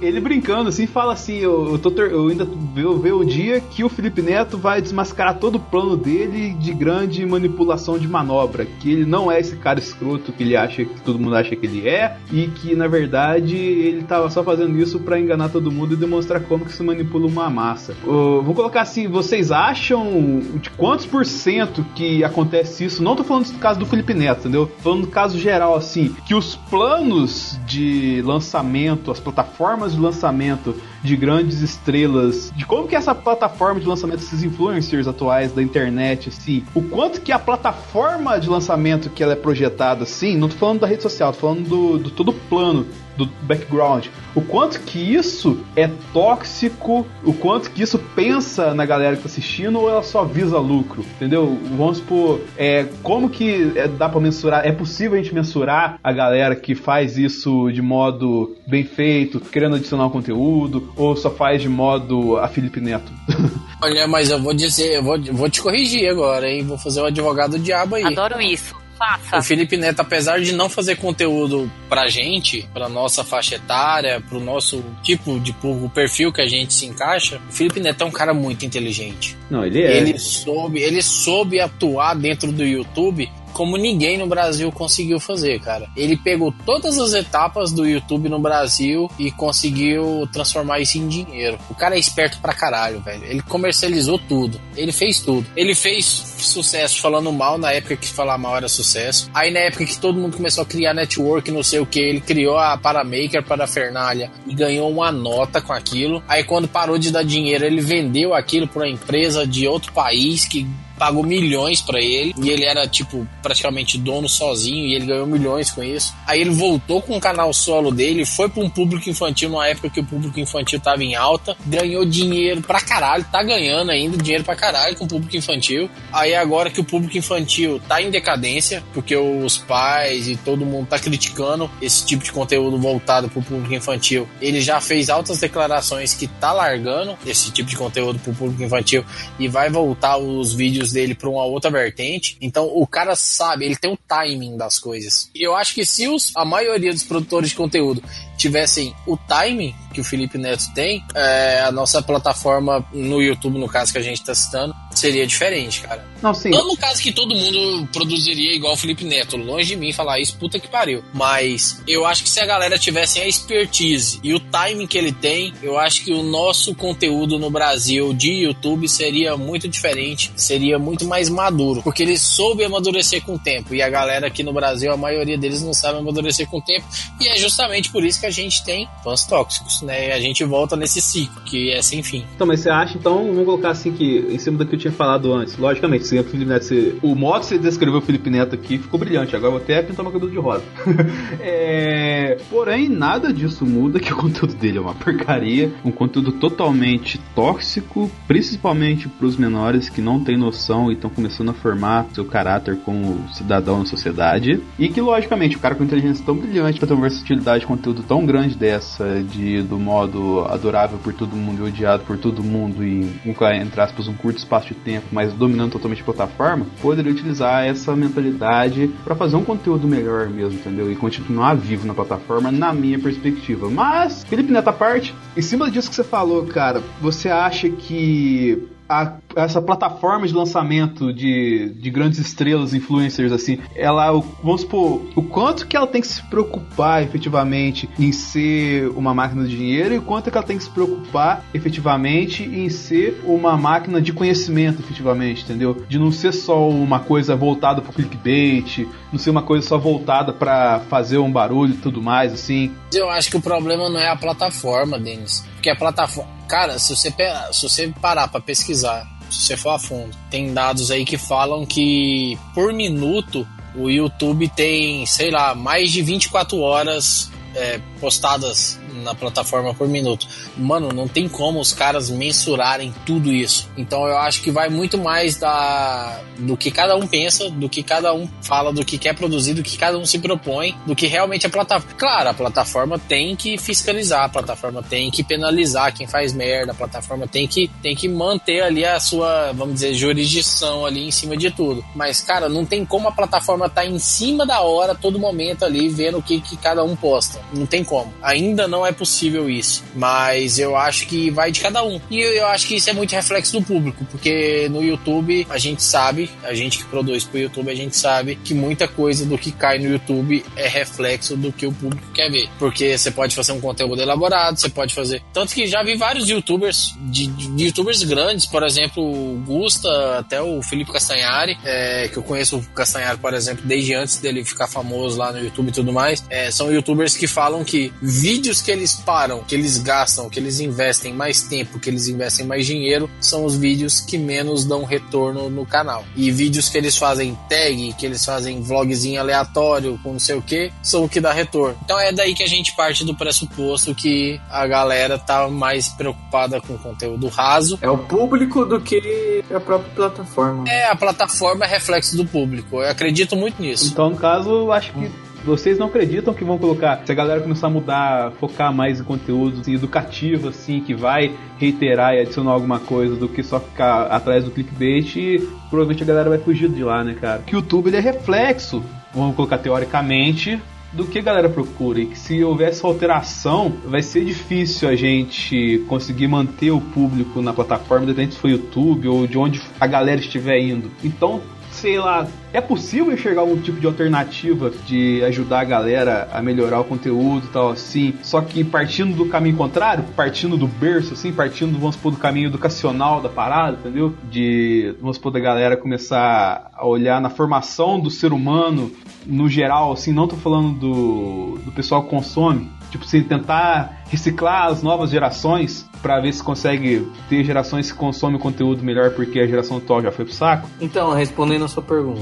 ele, brincando assim, fala assim: eu, eu, tô eu ainda vou ver o dia que o Felipe Neto vai desmascarar todo o plano dele de grande manipulação de manobra. Que ele não é esse cara escroto que ele acha que todo mundo acha que ele é, e que na verdade ele tava só fazendo isso para enganar todo mundo e demonstrar como que se manipula uma massa. Uh, vou colocar assim: vocês acham de quantos por cento que acontece isso? Não tô falando do caso do Felipe Neto, entendeu? Falando do caso geral, assim, que os planos de lançamento, as plataformas de lançamento de grandes estrelas, de como que essa plataforma de lançamento, esses influencers atuais da internet, assim, o quanto que a plataforma de lançamento que ela é projetada, assim, não tô falando da rede social, tô falando do, do todo plano do background. O quanto que isso é tóxico, o quanto que isso pensa na galera que tá assistindo ou ela só visa lucro, entendeu? Vamos supor, é, como que é, dá para mensurar, é possível a gente mensurar a galera que faz isso de modo bem feito, querendo adicionar um conteúdo, ou só faz de modo a Felipe Neto? Olha, mas eu vou dizer, eu vou, vou te corrigir agora, hein? Vou fazer o advogado do diabo aí. Adoro isso. Faça. O Felipe Neto, apesar de não fazer conteúdo pra gente, pra nossa faixa etária, pro nosso tipo de o perfil que a gente se encaixa, o Felipe Neto é um cara muito inteligente. Não, ele é. Ele soube, ele soube atuar dentro do YouTube como ninguém no Brasil conseguiu fazer, cara. Ele pegou todas as etapas do YouTube no Brasil e conseguiu transformar isso em dinheiro. O cara é esperto pra caralho, velho. Ele comercializou tudo. Ele fez tudo. Ele fez sucesso falando mal na época que falar mal era sucesso. Aí na época que todo mundo começou a criar network, não sei o que, ele criou a Paramaker para a e ganhou uma nota com aquilo. Aí quando parou de dar dinheiro, ele vendeu aquilo para uma empresa de outro país que pagou milhões para ele e ele era tipo praticamente dono sozinho e ele ganhou milhões com isso. Aí ele voltou com o canal solo dele, foi para um público infantil numa época que o público infantil tava em alta, ganhou dinheiro pra caralho, tá ganhando ainda dinheiro pra caralho com o público infantil. Aí agora que o público infantil tá em decadência, porque os pais e todo mundo tá criticando esse tipo de conteúdo voltado pro público infantil, ele já fez altas declarações que tá largando esse tipo de conteúdo pro público infantil e vai voltar os vídeos dele para uma outra vertente. Então o cara sabe, ele tem o timing das coisas. Eu acho que se os, a maioria dos produtores de conteúdo tivessem o timing que o Felipe Neto tem, é, a nossa plataforma no YouTube, no caso que a gente tá citando, seria diferente, cara. Não, sim. Não no caso que todo mundo produziria igual o Felipe Neto, longe de mim falar isso, puta que pariu. Mas eu acho que se a galera tivesse a expertise e o timing que ele tem, eu acho que o nosso conteúdo no Brasil de YouTube seria muito diferente, seria muito mais maduro, porque ele soube amadurecer com o tempo e a galera aqui no Brasil, a maioria deles não sabe amadurecer com o tempo e é justamente por isso que a gente tem fãs tóxicos, né? E a gente volta nesse ciclo que é sem fim. Então, mas você acha, então, vamos colocar assim que, em cima do que eu tinha falado antes, logicamente, se o Felipe Neto, se, o modo que você descreveu o Felipe Neto aqui ficou brilhante, agora eu vou até pintar meu cabelo de rosa. é, porém, nada disso muda que o conteúdo dele é uma porcaria, um conteúdo totalmente tóxico, principalmente para os menores que não têm noção e estão começando a formar seu caráter como cidadão na sociedade, e que, logicamente, o cara com inteligência tão brilhante para ter uma versatilidade de conteúdo tão grande dessa, de do modo adorável por todo mundo e odiado por todo mundo e, entre aspas, um curto espaço de tempo, mas dominando totalmente a plataforma, poderia utilizar essa mentalidade para fazer um conteúdo melhor mesmo, entendeu? E continuar vivo na plataforma, na minha perspectiva. Mas, Felipe Neto à parte, em cima disso que você falou, cara, você acha que a, essa plataforma de lançamento de, de grandes estrelas, influencers, assim, ela, vamos supor, o quanto que ela tem que se preocupar efetivamente em ser uma máquina de dinheiro e o quanto que ela tem que se preocupar efetivamente em ser uma máquina de conhecimento, efetivamente, entendeu? De não ser só uma coisa voltada para clickbait, não ser uma coisa só voltada para fazer um barulho e tudo mais, assim. Eu acho que o problema não é a plataforma, Denis. Porque a plataforma. Cara, se você, se você parar pra pesquisar, se você for a fundo, tem dados aí que falam que por minuto o YouTube tem, sei lá, mais de 24 horas é, postadas na plataforma por minuto. Mano, não tem como os caras mensurarem tudo isso. Então eu acho que vai muito mais da do que cada um pensa, do que cada um fala, do que quer produzir, do que cada um se propõe, do que realmente a plataforma. Claro, a plataforma tem que fiscalizar, a plataforma tem que penalizar quem faz merda, a plataforma tem que tem que manter ali a sua, vamos dizer, jurisdição ali em cima de tudo. Mas cara, não tem como a plataforma estar tá em cima da hora todo momento ali vendo o que, que cada um posta. Não tem como. Ainda não é possível isso. Mas eu acho que vai de cada um. E eu acho que isso é muito reflexo do público, porque no YouTube a gente sabe, a gente que produz pro YouTube, a gente sabe que muita coisa do que cai no YouTube é reflexo do que o público quer ver. Porque você pode fazer um conteúdo elaborado, você pode fazer. Tanto que já vi vários youtubers, de, de youtubers grandes, por exemplo, o Gusta, até o Felipe Castanhari, é, que eu conheço o Castanhari, por exemplo, desde antes dele ficar famoso lá no YouTube e tudo mais. É, são youtubers que falam que vídeos que eles param, que eles gastam, que eles investem mais tempo, que eles investem mais dinheiro, são os vídeos que menos dão retorno no canal. E vídeos que eles fazem tag, que eles fazem vlogzinho aleatório com não sei o que, são o que dá retorno. Então é daí que a gente parte do pressuposto que a galera tá mais preocupada com conteúdo raso. É o público do que a própria plataforma. É, a plataforma é reflexo do público. Eu acredito muito nisso. Então, no caso, eu acho que vocês não acreditam que vão colocar, se a galera começar a mudar, focar mais em conteúdo assim, educativo, assim, que vai reiterar e adicionar alguma coisa do que só ficar atrás do clickbait, e provavelmente a galera vai fugir de lá, né, cara? Que o YouTube ele é reflexo, vamos colocar teoricamente, do que a galera procura. E que se houver essa alteração, vai ser difícil a gente conseguir manter o público na plataforma, independente se for YouTube ou de onde a galera estiver indo. Então, sei lá, é possível enxergar algum tipo de alternativa de ajudar a galera a melhorar o conteúdo e tal assim, só que partindo do caminho contrário, partindo do berço, assim, partindo, vamos supor, do caminho educacional da parada, entendeu? De, vamos supor, da galera começar a olhar na formação do ser humano no geral, assim, não tô falando do, do pessoal que consome, tipo, assim, tentar reciclar as novas gerações para ver se consegue ter gerações que consomem conteúdo melhor porque a geração atual já foi pro saco? Então, respondendo a sua pergunta,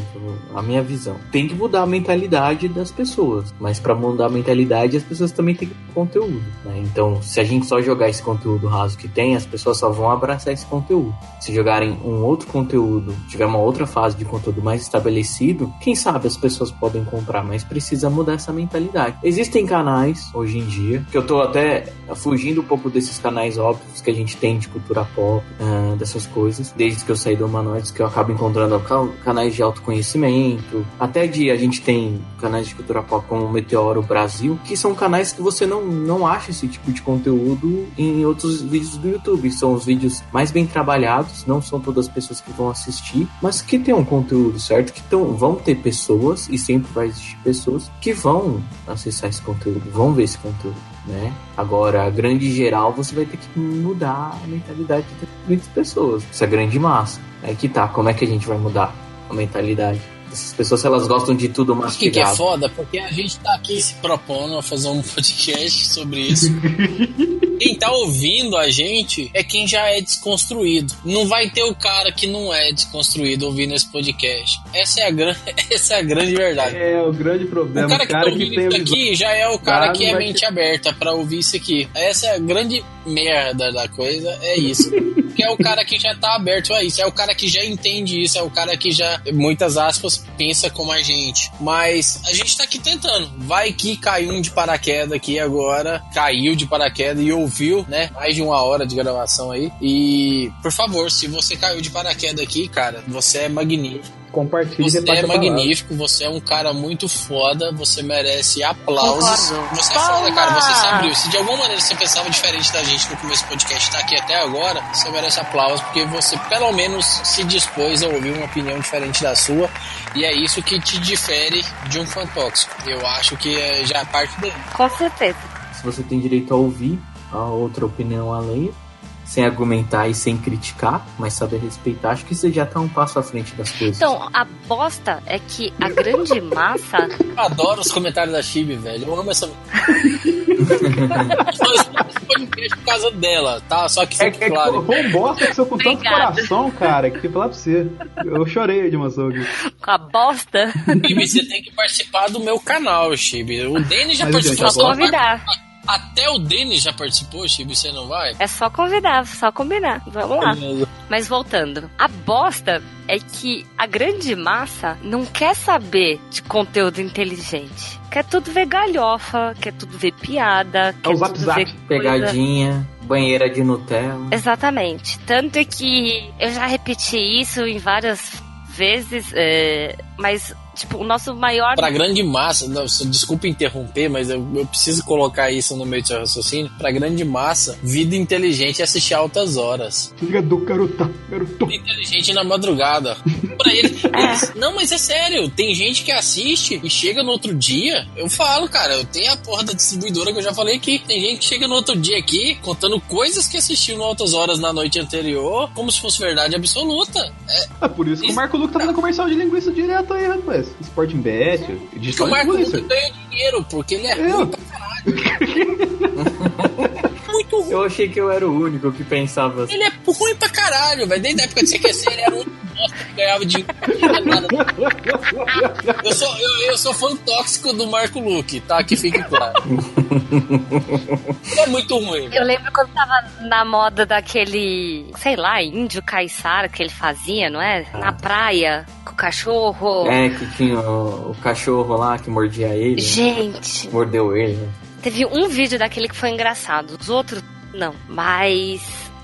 a minha visão, tem que mudar a mentalidade das pessoas, mas para mudar a mentalidade as pessoas também têm que ter conteúdo, né? Então, se a gente só jogar esse conteúdo raso que tem, as pessoas só vão abraçar esse conteúdo. Se jogarem um outro conteúdo, tiver uma outra fase de conteúdo mais estabelecido, quem sabe as pessoas podem comprar, mas precisa mudar essa mentalidade. Existem canais hoje em dia. Que eu tô até fugindo um pouco desses canais óbvios que a gente tem de cultura pop, uh, dessas coisas. Desde que eu saí do Humanoids, que eu acabo encontrando canais de autoconhecimento. Até de a gente tem canais de cultura pop como o Meteoro Brasil, que são canais que você não, não acha esse tipo de conteúdo em outros vídeos do YouTube. São os vídeos mais bem trabalhados, não são todas as pessoas que vão assistir, mas que tem um conteúdo, certo? Que tão, vão ter pessoas, e sempre vai existir pessoas, que vão acessar esse conteúdo, vão ver esse conteúdo. Né? Agora, a grande geral, você vai ter que mudar a mentalidade de muitas pessoas, essa grande massa. É que tá, como é que a gente vai mudar a mentalidade? Essas pessoas, elas gostam de tudo mastigado. O que, que é foda? Porque a gente tá aqui se propondo a fazer um podcast sobre isso. quem tá ouvindo a gente é quem já é desconstruído. Não vai ter o cara que não é desconstruído ouvindo esse podcast. Essa é a, gran... Essa é a grande verdade. É, o grande problema. O cara que, cara tá ouvindo que isso aqui já é o cara que é mente ter... aberta para ouvir isso aqui. Essa é a grande merda da coisa, é isso. que é o cara que já tá aberto a isso, é o cara que já entende isso, é o cara que já, muitas aspas, pensa como a gente. Mas a gente tá aqui tentando. Vai que caiu um de paraquedas aqui agora, caiu de paraquedas e ouviu, né? Mais de uma hora de gravação aí. E, por favor, se você caiu de paraquedas aqui, cara, você é magnífico compartilhe Você é magnífico, você é um cara muito foda, você merece aplausos. Concordo. Você é foda, cara, você se abriu. Se de alguma maneira você pensava diferente da gente no começo do podcast, tá aqui até agora, você merece aplausos, porque você pelo menos se dispôs a ouvir uma opinião diferente da sua, e é isso que te difere de um fã tóxico. Eu acho que é já parte dele. Com certeza. Se você tem direito a ouvir a outra opinião além, sem argumentar e sem criticar, mas saber respeitar, acho que você já tá um passo à frente das coisas. Então, a bosta é que a grande massa. Eu adoro os comentários da Chibi, velho. Eu amo essa. por causa dela, tá? Só que é, claro. É, foi um bosta que sou com tanto coração, cara, que falar pra você. Eu chorei de emoção aqui. Com a bosta? Chibi, você tem que participar do meu canal, Chibi. O Denis já Mas, participou. Só convidar. Até o Denis já participou, Chibi, você não vai? É só convidar, só combinar. Vamos lá. Mas voltando. A bosta é que a grande massa não quer saber de conteúdo inteligente. Quer tudo ver galhofa, quer tudo ver piada, quer é tudo ver pegadinha banheira de Nutella. Exatamente. Tanto é que eu já repeti isso em várias vezes, é, mas Tipo, o nosso maior. Pra grande massa, não, desculpa interromper, mas eu, eu, preciso colocar isso no meio do seu raciocínio. Pra grande massa, vida inteligente é assistir altas horas. Ligador, garota, garoto. Vida inteligente na madrugada. pra ele, eles, Não, mas é sério, tem gente que assiste e chega no outro dia. Eu falo, cara, eu tenho a porra da distribuidora que eu já falei aqui. Tem gente que chega no outro dia aqui contando coisas que assistiu no altas horas na noite anterior, como se fosse verdade absoluta. É, é por isso que o Marco Luque tá fazendo comercial de linguiça direto aí, rapaz. Sporting Bet, digital O Marco ganha dinheiro, porque ele é, é. ruim pra caralho. Ruim. Eu achei que eu era o único que pensava assim. Ele é ruim pra caralho, velho. Desde a época de CQC ele era o único que ganhava dinheiro. Eu sou, eu, eu sou fã tóxico do Marco Luque, tá? Que fique claro. é muito ruim. Eu lembro quando tava na moda daquele, sei lá, índio caiçara que ele fazia, não é? Na praia, com o cachorro. É, que tinha o, o cachorro lá que mordia ele. Gente. Mordeu ele, né? Teve um vídeo daquele que foi engraçado, os outros não. Mas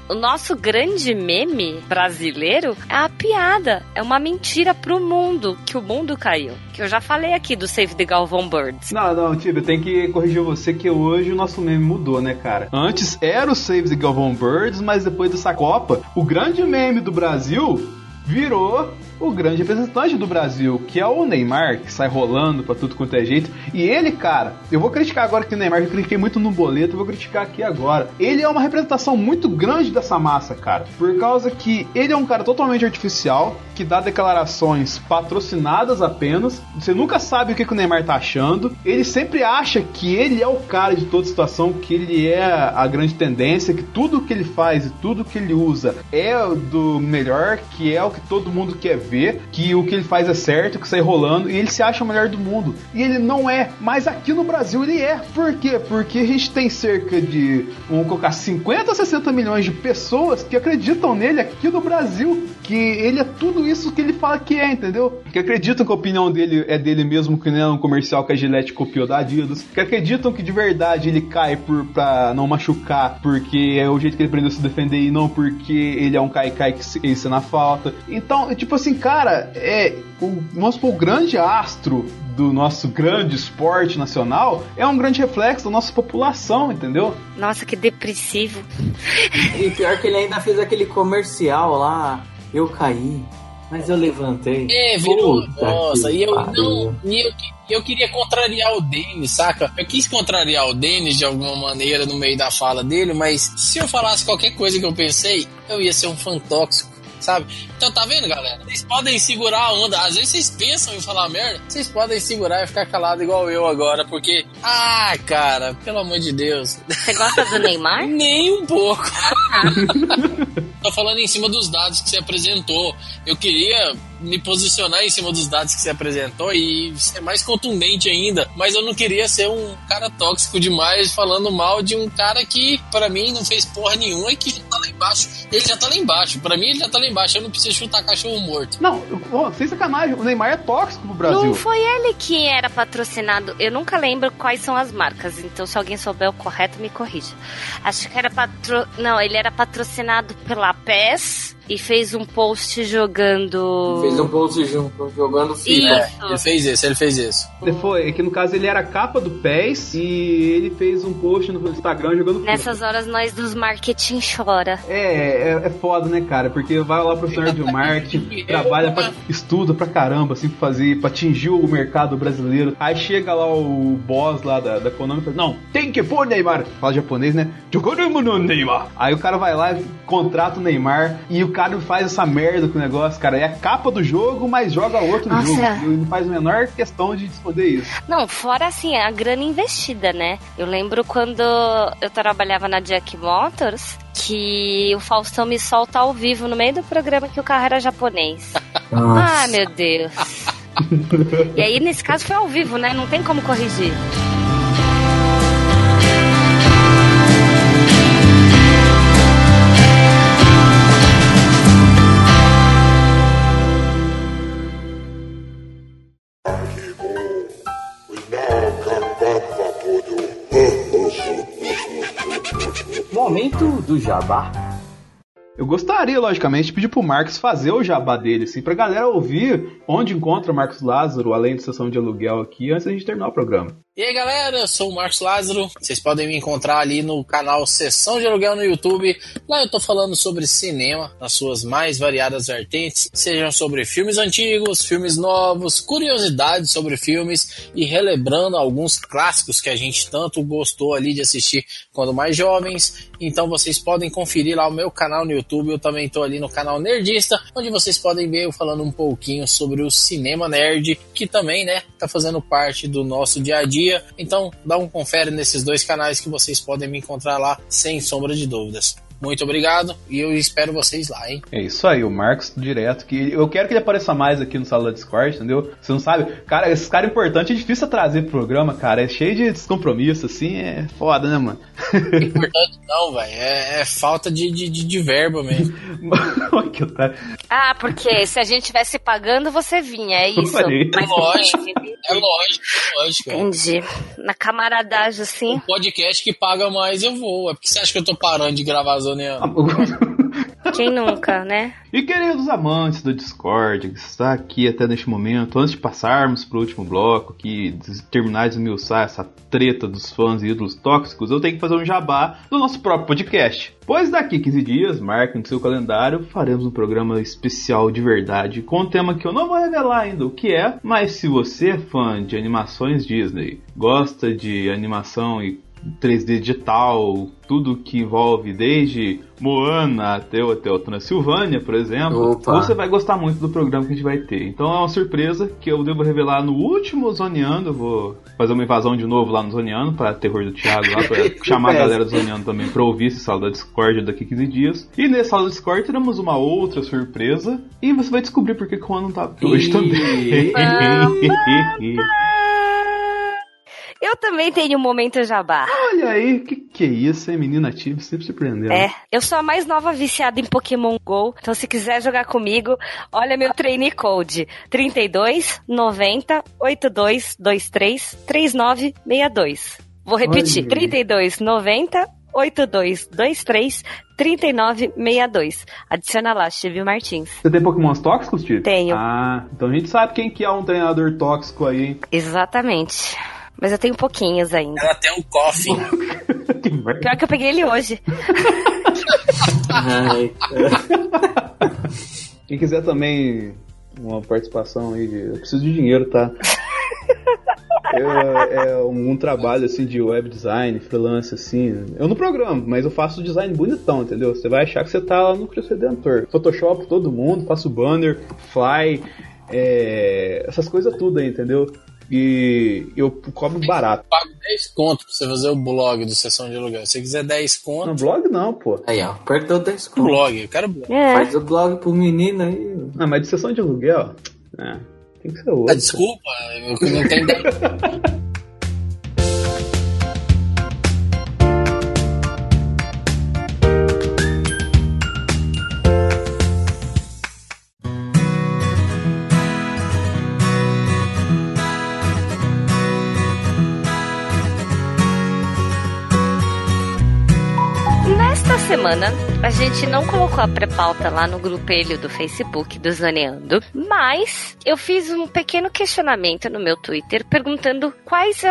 o nosso grande meme brasileiro é a piada. É uma mentira pro mundo, que o mundo caiu. Que eu já falei aqui do Save the Galvão Birds. Não, não, Tibi, tem que corrigir você que hoje o nosso meme mudou, né, cara? Antes era o Save the Galvão Birds, mas depois dessa Copa, o grande meme do Brasil virou o grande representante do Brasil, que é o Neymar, que sai rolando pra tudo quanto é jeito. E ele, cara, eu vou criticar agora que o Neymar, eu critiquei muito no boleto, vou criticar aqui agora. Ele é uma representação muito grande dessa massa, cara. Por causa que ele é um cara totalmente artificial, que dá declarações patrocinadas apenas. Você nunca sabe o que, que o Neymar tá achando. Ele sempre acha que ele é o cara de toda situação, que ele é a grande tendência, que tudo que ele faz e tudo que ele usa é do melhor, que é o que todo mundo quer ver TV que o que ele faz é certo, que sai rolando, e ele se acha o melhor do mundo. E ele não é, mas aqui no Brasil ele é. Por quê? Porque a gente tem cerca de, vamos colocar, 50, 60 milhões de pessoas que acreditam nele aqui no Brasil, que ele é tudo isso que ele fala que é, entendeu? Que acreditam que a opinião dele é dele mesmo, que não é um comercial que a Gillette copiou da Adidas, que acreditam que de verdade ele cai por, pra não machucar, porque é o jeito que ele aprendeu a se defender e não porque ele é um cai-cai que ensina falta. Então, tipo assim, cara, é. O, vamos supor, o grande astro do nosso grande esporte nacional é um grande reflexo da nossa população, entendeu? Nossa, que depressivo. E pior que ele ainda fez aquele comercial lá, eu caí, mas eu levantei. É, virou. Puta Nossa, e eu, pariu. não, e eu, eu queria contrariar o Denis, saca? Eu quis contrariar o Denis de alguma maneira no meio da fala dele, mas se eu falasse qualquer coisa que eu pensei, eu ia ser um fã tóxico. Sabe? Então tá vendo, galera? Vocês podem segurar a onda. Às vezes vocês pensam em falar merda, vocês podem segurar e ficar calado igual eu agora, porque. Ah, cara, pelo amor de Deus. Você gosta do Neymar? Nem um pouco. Tô falando em cima dos dados que você apresentou. Eu queria me posicionar em cima dos dados que você apresentou e ser mais contundente ainda, mas eu não queria ser um cara tóxico demais falando mal de um cara que para mim não fez porra nenhuma e que já tá lá embaixo. Ele já tá lá embaixo. Para mim ele já tá lá embaixo. Eu não preciso chutar cachorro morto. Não, sem sacanagem, o Neymar é tóxico pro Brasil. Não foi ele que era patrocinado. Eu nunca lembro quais são as marcas, então se alguém souber o correto, me corrija. Acho que era patro... Não, ele era patrocinado pela PES e fez um post jogando. Fez um post junto, jogando FIFA. É, ele fez isso, ele fez isso. Ele Foi, é que no caso ele era a capa do PES e ele fez um post no Instagram jogando FIFA. Nessas horas nós dos marketing chora. É, é, é foda, né, cara? Porque vai lá profissional de marketing, trabalha pra, estuda pra caramba, assim, pra fazer, pra atingir o mercado brasileiro. Aí chega lá o boss lá da, da Konami e fala, não, tem que pôr Neymar. Fala japonês, né? Neymar. Aí o cara vai lá, contrata o Neymar e o cara faz essa merda com o negócio, cara. É a capa do jogo, mas joga outro Nossa. jogo. E não faz a menor questão de responder isso. Não, fora assim, a grana investida, né? Eu lembro quando eu trabalhava na Jack Motors que o Faustão me solta ao vivo no meio do programa que o carro era japonês. Ah, meu Deus. e aí, nesse caso, foi ao vivo, né? Não tem como corrigir. Momento do jabá. Eu gostaria, logicamente, de pedir pro Marcos fazer o jabá dele, assim, pra galera ouvir onde encontra o Marcos Lázaro, além de sessão de aluguel aqui, antes da gente terminar o programa. E aí galera, eu sou o Marcos Lázaro. Vocês podem me encontrar ali no canal Sessão de Aluguel no YouTube. Lá eu tô falando sobre cinema, nas suas mais variadas vertentes, sejam sobre filmes antigos, filmes novos, curiosidades sobre filmes e relembrando alguns clássicos que a gente tanto gostou ali de assistir quando mais jovens. Então vocês podem conferir lá o meu canal no YouTube. Eu também tô ali no canal Nerdista, onde vocês podem ver eu falando um pouquinho sobre o cinema nerd, que também, né, tá fazendo parte do nosso dia a dia. Então, dá um confere nesses dois canais que vocês podem me encontrar lá, sem sombra de dúvidas. Muito obrigado e eu espero vocês lá, hein? É isso aí, o Marcos direto, que eu quero que ele apareça mais aqui no sala da Discord, entendeu? Você não sabe? Cara, esse cara importante é difícil trazer pro programa, cara. É cheio de descompromisso, assim, é foda, né, mano? Importante não, velho. É, é falta de, de, de, de verba mesmo. Ah, porque se a gente tivesse pagando, você vinha, é isso? Mas Lógico. entendi. É lógico, é lógico. é. Entendi. Na camaradagem, assim. Um podcast que paga mais, eu vou. É porque você acha que eu tô parando de gravar zoneando? Quem nunca, né? E queridos amantes do Discord, que está aqui até neste momento, antes de passarmos para o último bloco, que terminar de esmiuçar essa treta dos fãs e ídolos tóxicos, eu tenho que fazer um jabá do nosso próprio podcast. Pois daqui 15 dias, marquem no seu calendário, faremos um programa especial de verdade com um tema que eu não vou revelar ainda o que é, mas se você é fã de animações Disney, gosta de animação e 3D digital, tudo que envolve desde Moana até o Hotel Transilvânia, por exemplo, Opa. você vai gostar muito do programa que a gente vai ter. Então é uma surpresa que eu devo revelar no último Zoneando. Eu vou fazer uma invasão de novo lá no Zoneando, para terror do Thiago lá, pra chamar a galera do Zoneando também pra ouvir esse sala da Discord daqui a 15 dias. E nesse sala da Discord teremos uma outra surpresa. E você vai descobrir por que o Juan não tá hoje também. Eu também tenho um momento jabá. Olha aí, que que é isso, hein? Menina ativa, sempre surpreendendo. É, eu sou a mais nova viciada em Pokémon GO, então se quiser jogar comigo, olha meu trainee code 32 90 82 23 39 62. Vou repetir, Olha. 32 90 82 23 39 62. Adiciona lá, Steve Martins. Você tem Pokémons tóxicos, Steve? Tenho. Ah, então a gente sabe quem que é um treinador tóxico aí, hein? Exatamente. Mas eu tenho pouquinhos ainda. Ela tem um coffin. Pior que eu peguei ele hoje. Quem quiser também uma participação aí de. Eu preciso de dinheiro, tá? É, é um, um trabalho assim de web design, freelance, assim. Eu não programo, mas eu faço design bonitão, entendeu? Você vai achar que você tá lá no Cristo Redentor. Photoshop todo mundo, faço banner, fly, é, essas coisas tudo aí, entendeu? E eu cobro barato. Pago 10 conto pra você fazer o blog do Sessão de Aluguel. Se você quiser 10 No conto, blog não, pô. aí, ó, perdeu 10 conto. blog. Eu quero blog. É. Faz o blog pro menino aí. Ah, mas de sessão de aluguel, é, tem que ser Ah, outro. desculpa, eu não tenho. semana, a gente não colocou a pré-pauta lá no grupelho do Facebook do Zoneando, mas eu fiz um pequeno questionamento no meu Twitter perguntando quais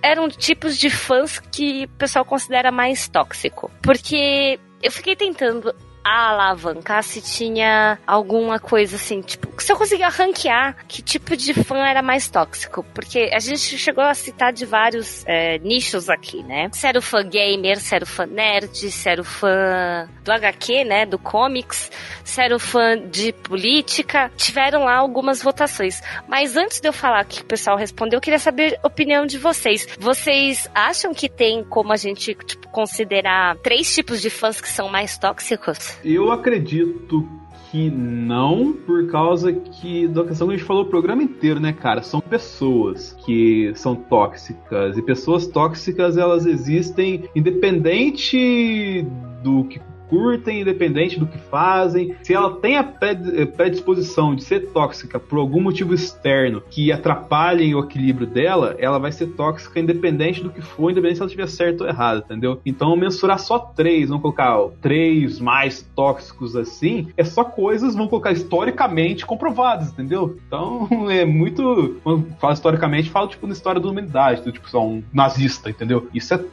eram tipos de fãs que o pessoal considera mais tóxico. Porque eu fiquei tentando alavancar se tinha alguma coisa assim, tipo, se eu conseguia ranquear que tipo de fã era mais tóxico, porque a gente chegou a citar de vários é, nichos aqui, né? Se era o fã gamer, se era o fã nerd, se era o fã do HQ, né, do comics, se era o fã de política, tiveram lá algumas votações. Mas antes de eu falar o que o pessoal respondeu, eu queria saber a opinião de vocês. Vocês acham que tem como a gente, tipo, considerar três tipos de fãs que são mais tóxicos? Eu acredito que não, por causa que da questão que a gente falou o programa inteiro, né, cara? São pessoas que são tóxicas e pessoas tóxicas elas existem independente do que curtem, independente do que fazem. Se ela tem a pred- predisposição de ser tóxica por algum motivo externo que atrapalhem o equilíbrio dela, ela vai ser tóxica independente do que for, independente se ela estiver certo ou errado, entendeu? Então mensurar só três, vamos colocar ó, três mais tóxicos assim, é só coisas, vamos colocar historicamente comprovadas, entendeu? Então é muito. Quando fala historicamente, fala tipo na história da humanidade, do tipo, só um nazista, entendeu? Isso é,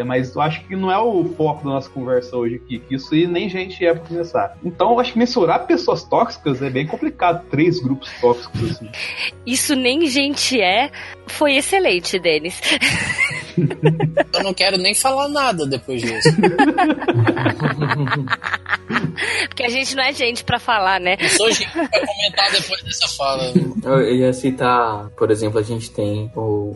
é. Mas eu acho que não é o foco da nossa conversa hoje aqui, que isso aí nem gente é pra começar. Então eu acho que mensurar pessoas tóxicas é bem complicado, três grupos tóxicos assim. Isso nem gente é. Foi excelente, Denis. Eu não quero nem falar nada depois disso. Porque a gente não é gente pra falar, né? Eu sou gente pra comentar depois dessa fala. Eu, eu ia citar, por exemplo, a gente tem o-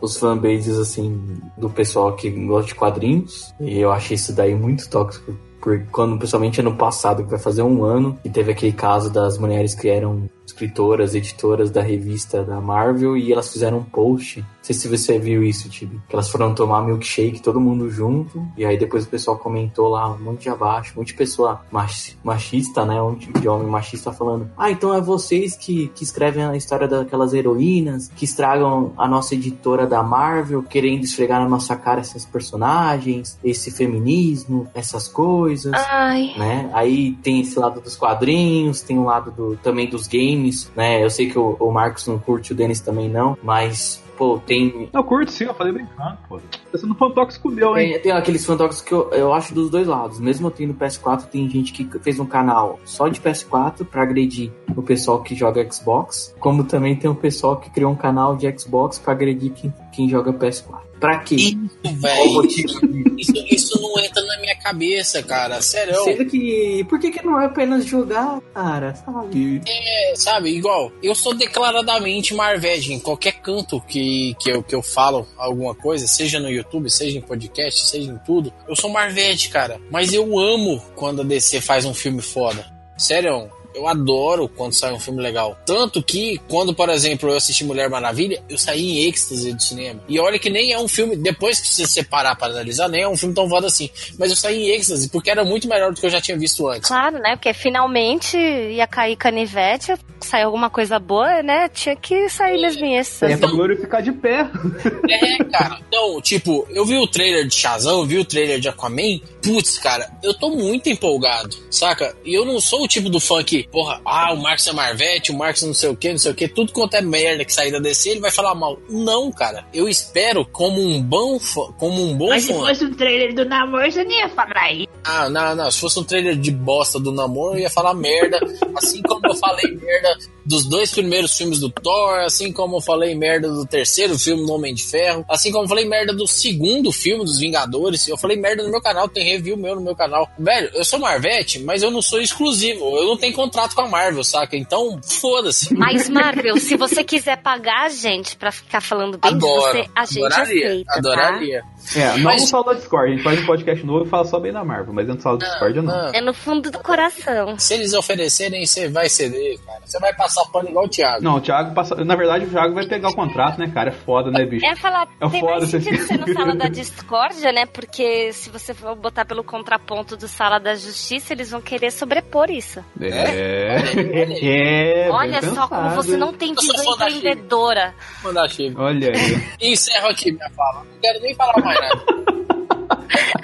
os fanbases, assim, do pessoal que gosta de quadrinhos. E eu achei isso daí muito tóxico. Porque quando, principalmente ano passado, que vai fazer um ano, e teve aquele caso das mulheres que eram escritoras, editoras da revista da Marvel, e elas fizeram um post. Não sei se você viu isso, Tibi. Que elas foram tomar milkshake, todo mundo junto, e aí depois o pessoal comentou lá, um monte de abaixo, um monte de pessoa mach- machista, né? Um monte de homem machista falando: Ah, então é vocês que, que escrevem a história daquelas heroínas, que estragam a nossa editora da Marvel, querendo esfregar na nossa cara esses personagens, esse feminismo, essas coisas. Ai. né? Aí tem esse lado dos quadrinhos, tem o lado do, também dos games, né? Eu sei que o, o Marcos não curte, o Denis também não, mas, pô, tem Eu curto sim, eu falei brincando, pô. Tá sendo fã tóxico meu, hein? Tem, tem aqueles fantoches que eu, eu acho dos dois lados. Mesmo eu tendo PS4, tem gente que fez um canal só de PS4 pra agredir o pessoal que joga Xbox. Como também tem o pessoal que criou um canal de Xbox pra agredir quem, quem joga PS4. Pra quê? Isso, velho. Isso, isso não entra cabeça, cara. Sério. Sendo que. Por que, que não é apenas jogar, cara? Sabe? É, sabe, igual, eu sou declaradamente Marvete em qualquer canto que, que, eu, que eu falo alguma coisa, seja no YouTube, seja em podcast, seja em tudo, eu sou Marvete, cara. Mas eu amo quando a DC faz um filme foda. Sério, eu adoro quando sai um filme legal. Tanto que, quando, por exemplo, eu assisti Mulher Maravilha, eu saí em êxtase do cinema. E olha que nem é um filme, depois que você separar para analisar, nem é um filme tão foda assim. Mas eu saí em êxtase, porque era muito melhor do que eu já tinha visto antes. Claro, né? Porque finalmente ia cair canivete, sair alguma coisa boa, né? Tinha que sair mesmo em êxtase. É pra glorificar de pé. É, cara. Então, tipo, eu vi o trailer de Shazam, eu vi o trailer de Aquaman. Putz, cara, eu tô muito empolgado, saca? E eu não sou o tipo do fã que, porra, ah, o Marcos é Marvete, o Marcos não sei o que, não sei o que, tudo quanto é merda que sair da DC, ele vai falar mal. Não, cara. Eu espero como um bom fã, como um bom Mas se fã. fosse um trailer do namoro, você nem ia falar isso. Ah, não, não. Se fosse um trailer de bosta do namoro, eu ia falar merda. Assim como eu falei merda dos dois primeiros filmes do Thor, assim como eu falei merda do terceiro filme do Homem de Ferro, assim como eu falei merda do segundo filme dos Vingadores. Eu falei merda no meu canal, tem review meu no meu canal. Velho, eu sou Marvete, mas eu não sou exclusivo. Eu não tenho contrato com a Marvel, saca? Então, foda-se. Mas, Marvel, se você quiser pagar a gente pra ficar falando bem de Adoro. você, a gente adoraria, aceita, tá? É, não Mas- no sala da Discord. A gente faz um podcast novo e fala só bem da Marvel, mas dentro do sala da Discord não. Não. É no fundo do coração. Se eles oferecerem, você vai ceder, cara. Você vai passar pano igual o Thiago. Não, o Thiago passa. Na verdade, o Thiago vai pegar o contrato, né, cara? É foda, né, bicho? É falar, É tem foda mais você sentido ficar- ser no sala da discórdia, né? Porque se você for botar pelo contraponto do sala da justiça, eles vão querer sobrepor isso. É. É. Olha bem só como você não tem visão empreendedora. Mandar. Olha aí. Encerro aqui minha fala. Não quero nem falar mais.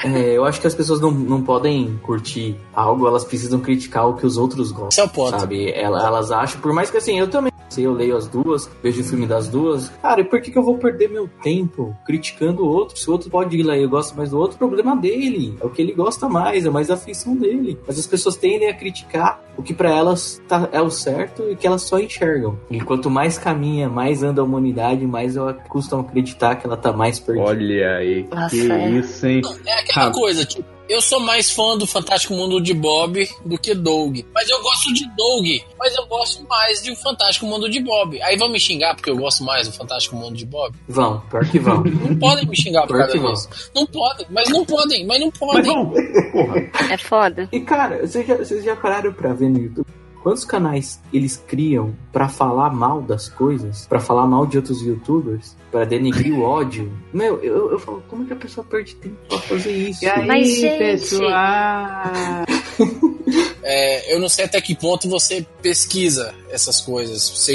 É, eu acho que as pessoas não, não podem curtir algo, elas precisam criticar o que os outros gostam. Esse é o ponto. Sabe? Ela- Elas acham, por mais que assim, eu também sei, eu leio as duas, vejo o filme das duas. Cara, e por que, que eu vou perder meu tempo criticando o outro? Se o outro pode ir lá e eu gosto mais do outro, problema dele. É o que ele gosta mais, é mais a afeição dele. Mas as pessoas tendem a criticar o que pra elas tá- é o certo e que elas só enxergam. E quanto mais caminha, mais anda a humanidade, mais ela custam acreditar que ela tá mais perdida. Olha aí. Nossa, que é. isso, hein? É aquela Ah. coisa, tipo, eu sou mais fã do Fantástico Mundo de Bob do que Doug. Mas eu gosto de Doug, mas eu gosto mais de o Fantástico Mundo de Bob. Aí vão me xingar porque eu gosto mais do Fantástico Mundo de Bob. Vão, pior que vão. Não podem me xingar por causa vão. disso. Não podem, mas não podem, mas não Mas podem. vamos. Porra. É foda. E cara, vocês já, vocês já pararam pra ver no YouTube? Quantos canais eles criam pra falar mal das coisas? Pra falar mal de outros youtubers? Pra denegrir o ódio? Meu, eu, eu falo, como que a pessoa perde tempo pra fazer isso? E aí, Mas, gente- pessoal? É, eu não sei até que ponto você pesquisa essas coisas. Você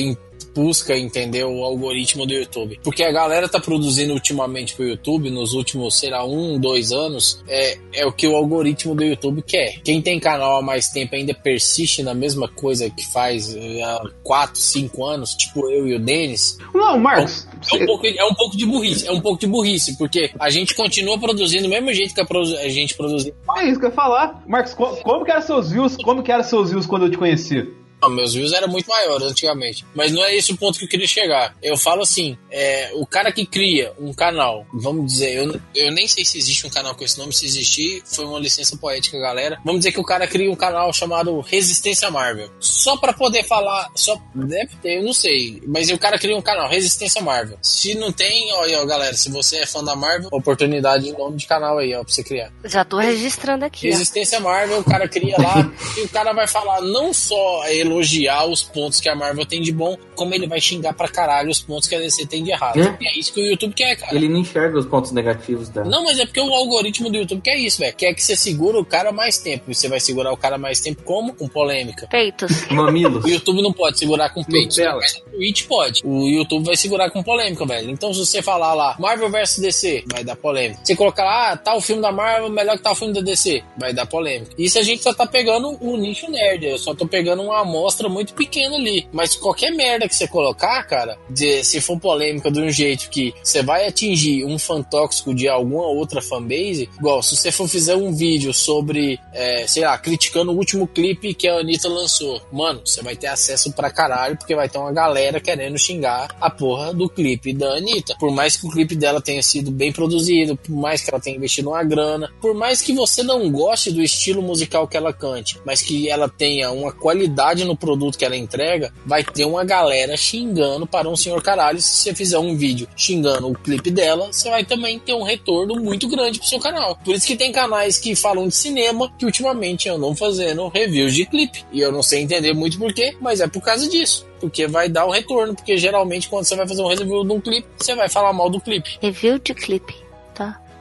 busca entender o algoritmo do YouTube. Porque a galera tá produzindo ultimamente pro YouTube, nos últimos, sei lá, um, dois anos, é, é o que o algoritmo do YouTube quer. Quem tem canal há mais tempo ainda persiste na mesma coisa que faz é, há quatro, cinco anos, tipo eu e o Denis, Não, Marcos. é um, pouco, é um pouco de burrice, é um pouco de burrice, porque a gente continua produzindo do mesmo jeito que a, produ- a gente produziu. É isso que eu ia falar. Marcos, co- como, que eram seus views? Como que eram seus views quando eu te conheci? Meus views eram muito maiores antigamente. Mas não é esse o ponto que eu queria chegar. Eu falo assim: é, o cara que cria um canal, vamos dizer, eu, eu nem sei se existe um canal com esse nome, se existir, foi uma licença poética, galera. Vamos dizer que o cara cria um canal chamado Resistência Marvel. Só pra poder falar, só deve ter, eu não sei. Mas o cara cria um canal, Resistência Marvel. Se não tem, ó, ó, galera, se você é fã da Marvel, oportunidade em nome de canal aí, ó, pra você criar. Já tô registrando aqui. ó. Resistência Marvel, o cara cria lá e o cara vai falar não só elogiar os pontos que a Marvel tem de bom, como ele vai xingar pra caralho os pontos que a DC tem de errado. É? É isso que o YouTube quer, cara. Ele não enxerga os pontos negativos da. Não, mas é porque o algoritmo do YouTube quer isso, velho. Quer que você segura o cara mais tempo. E você vai segurar o cara mais tempo como? Com polêmica. Peitos. Mamilos. O YouTube não pode segurar com peito. Nutella. Mas o Twitch pode. O YouTube vai segurar com polêmica, velho. Então se você falar lá, Marvel vs DC, vai dar polêmica. Se colocar lá, ah, tal filme da Marvel melhor que tal filme da DC, vai dar polêmica. Isso a gente só tá pegando o nicho nerd. Eu só tô pegando uma amostra muito pequena ali. Mas qualquer merda que você colocar, cara, de- se for polêmica de um jeito que você vai atingir um fã tóxico de alguma outra fanbase, igual se você for fizer um vídeo sobre, é, sei lá, criticando o último clipe que a Anitta lançou, mano, você vai ter acesso pra caralho, porque vai ter uma galera querendo xingar a porra do clipe da Anitta. Por mais que o clipe dela tenha sido bem produzido, por mais que ela tenha investido uma grana, por mais que você não goste do estilo musical que ela cante, mas que ela tenha uma qualidade no produto que ela entrega, vai ter uma galera xingando para um senhor caralho. Se você fizer um vídeo xingando o clipe dela, você vai também ter um retorno muito grande pro seu canal. Por isso que tem canais que falam de cinema que ultimamente andam fazendo reviews de clipe. E eu não sei entender muito porquê, mas é por causa disso. Porque vai dar um retorno. Porque geralmente quando você vai fazer um review de um clipe, você vai falar mal do clipe. Review de clipe?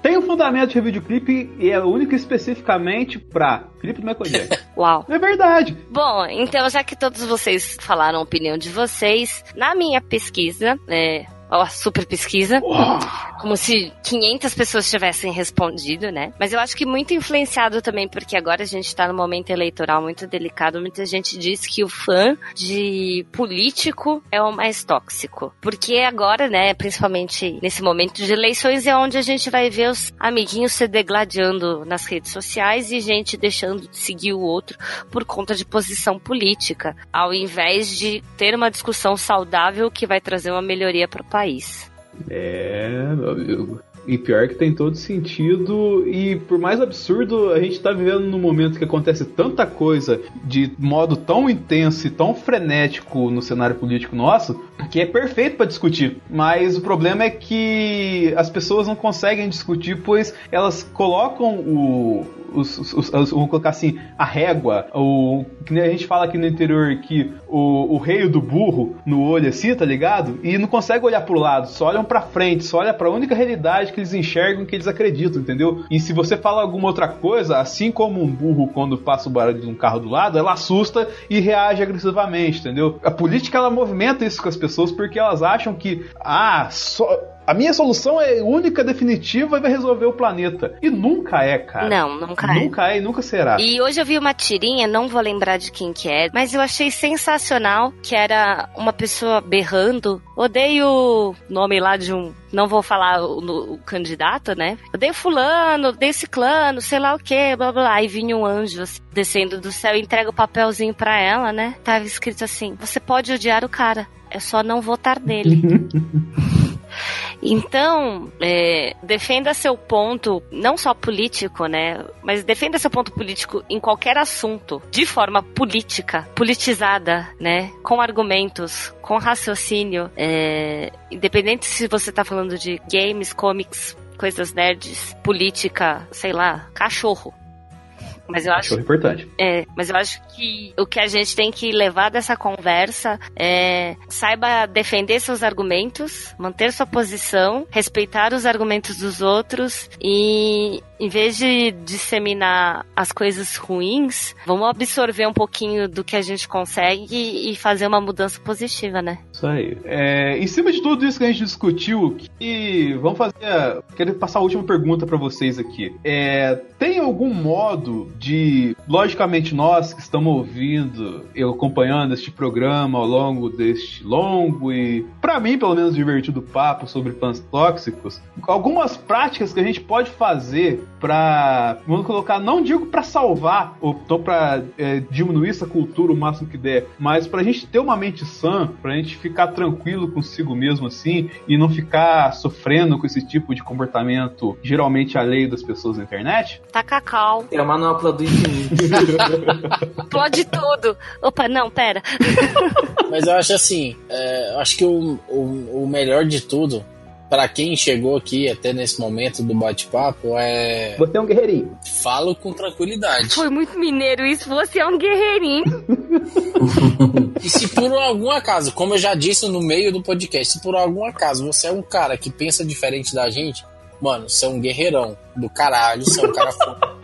Tem um fundamento de review de clipe e é único especificamente pra clipe do Michael Jackson. Uau. é verdade. Bom, então já que todos vocês falaram a opinião de vocês, na minha pesquisa, é, ó, a super pesquisa, como se 500 pessoas tivessem respondido, né? Mas eu acho que muito influenciado também, porque agora a gente tá num momento eleitoral muito delicado, muita gente diz que o fã de político é o mais tóxico. Porque agora, né, principalmente nesse momento de eleições, é onde a gente vai ver os amiguinhos se degladiando nas redes sociais e gente deixando de seguir o outro por conta de posição política, ao invés de ter uma discussão saudável que vai trazer uma melhoria para o país. É, meu amigo. E pior que tem todo sentido, e por mais absurdo, a gente tá vivendo num momento que acontece tanta coisa de modo tão intenso e tão frenético no cenário político nosso, que é perfeito pra discutir. Mas o problema é que as pessoas não conseguem discutir, pois elas colocam o, os, os, os- os- vamos colocar assim, a régua, o que a gente fala aqui no interior que o, o rei do burro no olho assim, tá ligado? E não consegue olhar pro lado, só olham pra frente, só olha pra única realidade que eles enxergam, que eles acreditam, entendeu? E se você fala alguma outra coisa, assim como um burro quando passa o barulho de um carro do lado, ela assusta e reage agressivamente, entendeu? A política ela movimenta isso com as pessoas porque elas acham que ah, só a minha solução é única, definitiva e vai resolver o planeta. E nunca é, cara. Não, nunca é. Nunca é e nunca será. E hoje eu vi uma tirinha, não vou lembrar de quem que é, mas eu achei sensacional que era uma pessoa berrando. Odeio o nome lá de um. Não vou falar o, no- o candidato, né? Odeio fulano, odeio ciclano, sei lá o que, blá blá blá. Aí vinha um anjo assim, descendo do céu e entrega o papelzinho pra ela, né? Tava escrito assim: você pode odiar o cara, é só não votar nele. Então, é, defenda seu ponto, não só político, né? Mas defenda seu ponto político em qualquer assunto, de forma política, politizada, né? Com argumentos, com raciocínio. é, independente se você tá falando de games, comics, coisas nerds, política, sei lá, cachorro. Mas eu acho Cachorro importante. é, mas eu acho que o que a gente tem que levar dessa conversa é saiba defender seus argumentos, manter sua posição, respeitar os argumentos dos outros e em vez de disseminar as coisas ruins, vamos absorver um pouquinho do que a gente consegue e fazer uma mudança positiva, né? Isso aí. É, em cima de tudo isso que a gente discutiu, que vamos fazer. Quero passar a última pergunta pra vocês aqui. É, tem algum modo de, logicamente, nós que estamos ouvindo e acompanhando este programa ao longo deste longo e, pra mim, pelo menos, divertido papo sobre fãs tóxicos, algumas práticas que a gente pode fazer pra, vamos colocar, não digo pra salvar ou então pra é, diminuir essa cultura o máximo que der, mas pra gente ter uma mente sã, pra gente ficar tranquilo consigo mesmo assim e não ficar sofrendo com esse tipo de comportamento geralmente alheio das pessoas na internet? Tá cacau. É a manopla do infinito. Explode tudo. Opa, não, pera. Mas eu acho assim, é, eu acho que o, o, o melhor de tudo, pra quem chegou aqui até nesse momento do bate-papo, é Você é um guerreirinho. falo com tranquilidade. Foi muito mineiro isso. Você é um guerreirinho. E se por algum acaso, como eu já disse no meio do podcast, se por algum acaso você é um cara que pensa diferente da gente, mano, você é um guerreirão do caralho, você é um cara foda.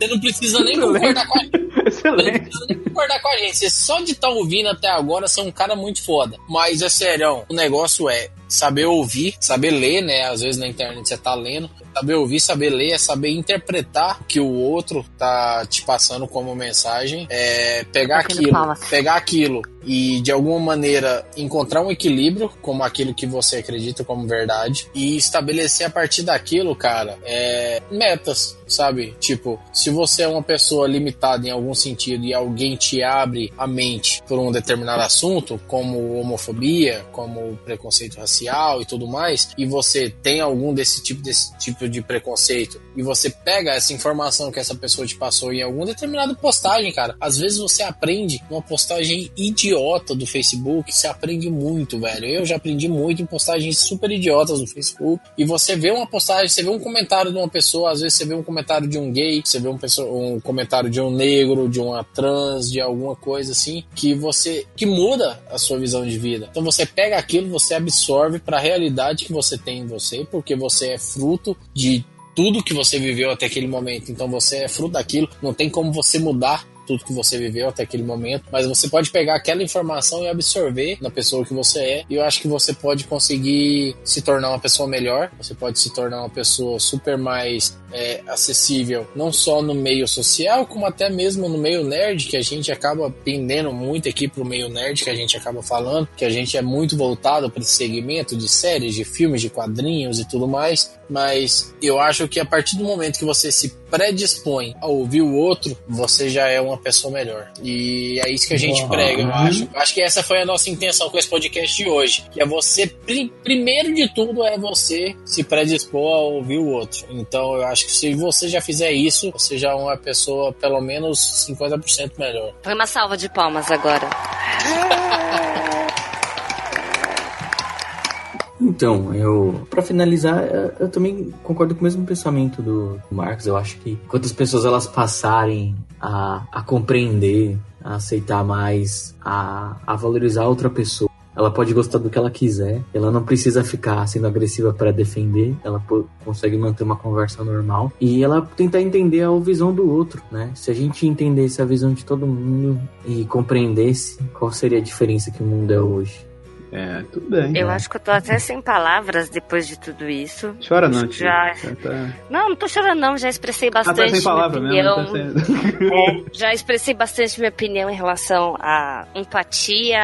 Você não precisa nem concordar com a gente. Você não precisa nem concordar com a gente. Você só de estar tá ouvindo até agora, você é um cara muito foda. Mas é sério, o negócio é saber ouvir, saber ler, né? Às vezes na internet você tá lendo. Saber ouvir, saber ler, é saber interpretar o que o outro tá te passando como mensagem. É pegar aquilo, pegar aquilo e de alguma maneira encontrar um equilíbrio como aquilo que você acredita como verdade e estabelecer a partir daquilo, cara, é, metas, sabe? Tipo, se você é uma pessoa limitada em algum sentido e alguém te abre a mente por um determinado assunto, como homofobia, como preconceito racial e tudo mais, e você tem algum desse tipo desse tipo de preconceito e você pega essa informação que essa pessoa te passou em algum determinado postagem, cara, às vezes você aprende uma postagem idiota do Facebook, você aprende muito, velho. Eu já aprendi muito em postagens super idiotas do Facebook. E você vê uma postagem, você vê um comentário de uma pessoa, às vezes você vê um comentário de um gay, você vê um, pessoa, um comentário de um negro, de uma trans, de alguma coisa assim, que você que muda a sua visão de vida. Então você pega aquilo, você absorve para a realidade que você tem em você, porque você é fruto de tudo que você viveu até aquele momento. Então você é fruto daquilo, não tem como você mudar tudo que você viveu até aquele momento, mas você pode pegar aquela informação e absorver na pessoa que você é, e eu acho que você pode conseguir se tornar uma pessoa melhor, você pode se tornar uma pessoa super mais é, acessível, não só no meio social, como até mesmo no meio nerd, que a gente acaba pendendo muito aqui pro meio nerd, que a gente acaba falando, que a gente é muito voltado para esse segmento de séries, de filmes, de quadrinhos e tudo mais, mas eu acho que a partir do momento que você se predispõe a ouvir o outro, você já é uma pessoa melhor. E é isso que a gente prega, eu acho. Eu acho que essa foi a nossa intenção com esse podcast de hoje. Que é você, primeiro de tudo, é você se predispor a ouvir o outro. Então eu acho que se você já fizer isso, você já é uma pessoa pelo menos 50% melhor. Foi uma salva de palmas agora. Então, eu para finalizar, eu também concordo com o mesmo pensamento do Marcos. Eu acho que quantas pessoas elas passarem a, a compreender, a aceitar mais, a, a valorizar outra pessoa, ela pode gostar do que ela quiser, ela não precisa ficar sendo agressiva para defender, ela consegue manter uma conversa normal e ela tentar entender a visão do outro, né? Se a gente entendesse a visão de todo mundo e compreendesse qual seria a diferença que o mundo é hoje. É, tudo bem. Eu né? acho que eu tô até sem palavras depois de tudo isso. Chora não, tia. Já... Tá... Não, não tô chorando não, já expressei bastante ah, tá sem palavra minha opinião. Mesmo, tá é, já expressei bastante minha opinião em relação à empatia,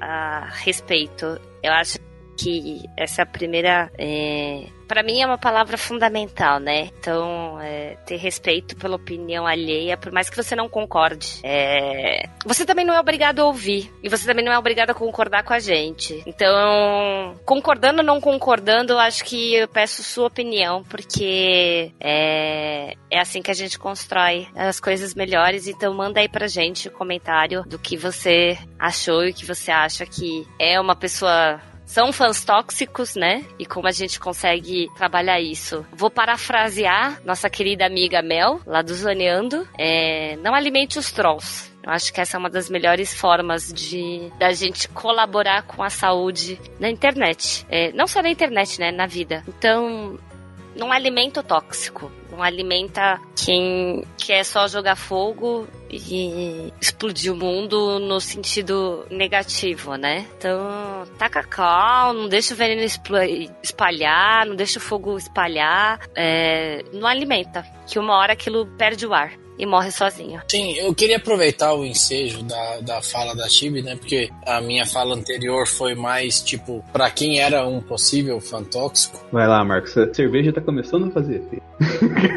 a respeito. Eu acho que essa primeira é, para mim é uma palavra fundamental, né? Então, é, ter respeito pela opinião alheia, por mais que você não concorde. É... Você também não é obrigado a ouvir. E você também não é obrigado a concordar com a gente. Então, concordando ou não concordando, eu acho que eu peço sua opinião, porque é, é assim que a gente constrói as coisas melhores. Então, manda aí pra gente o comentário do que você achou e que você acha que é uma pessoa são fãs tóxicos, né? E como a gente consegue trabalhar isso. Vou parafrasear nossa querida amiga Mel, lá do Zoneando. É, não alimente os trolls. Eu acho que essa é uma das melhores formas de da gente colaborar com a saúde na internet. É, não só na internet, né? Na vida. Então, não alimenta o tóxico. Não alimenta quem quer só jogar fogo e explodir o mundo no sentido negativo, né? Então, taca cal, não deixa o veneno espalhar, não deixa o fogo espalhar, é, não alimenta, que uma hora aquilo perde o ar e morre sozinho. Sim, eu queria aproveitar o ensejo da, da fala da Tibi, né? Porque a minha fala anterior foi mais, tipo, para quem era um possível fã tóxico. Vai lá, Marcos, a cerveja tá começando a fazer efeito.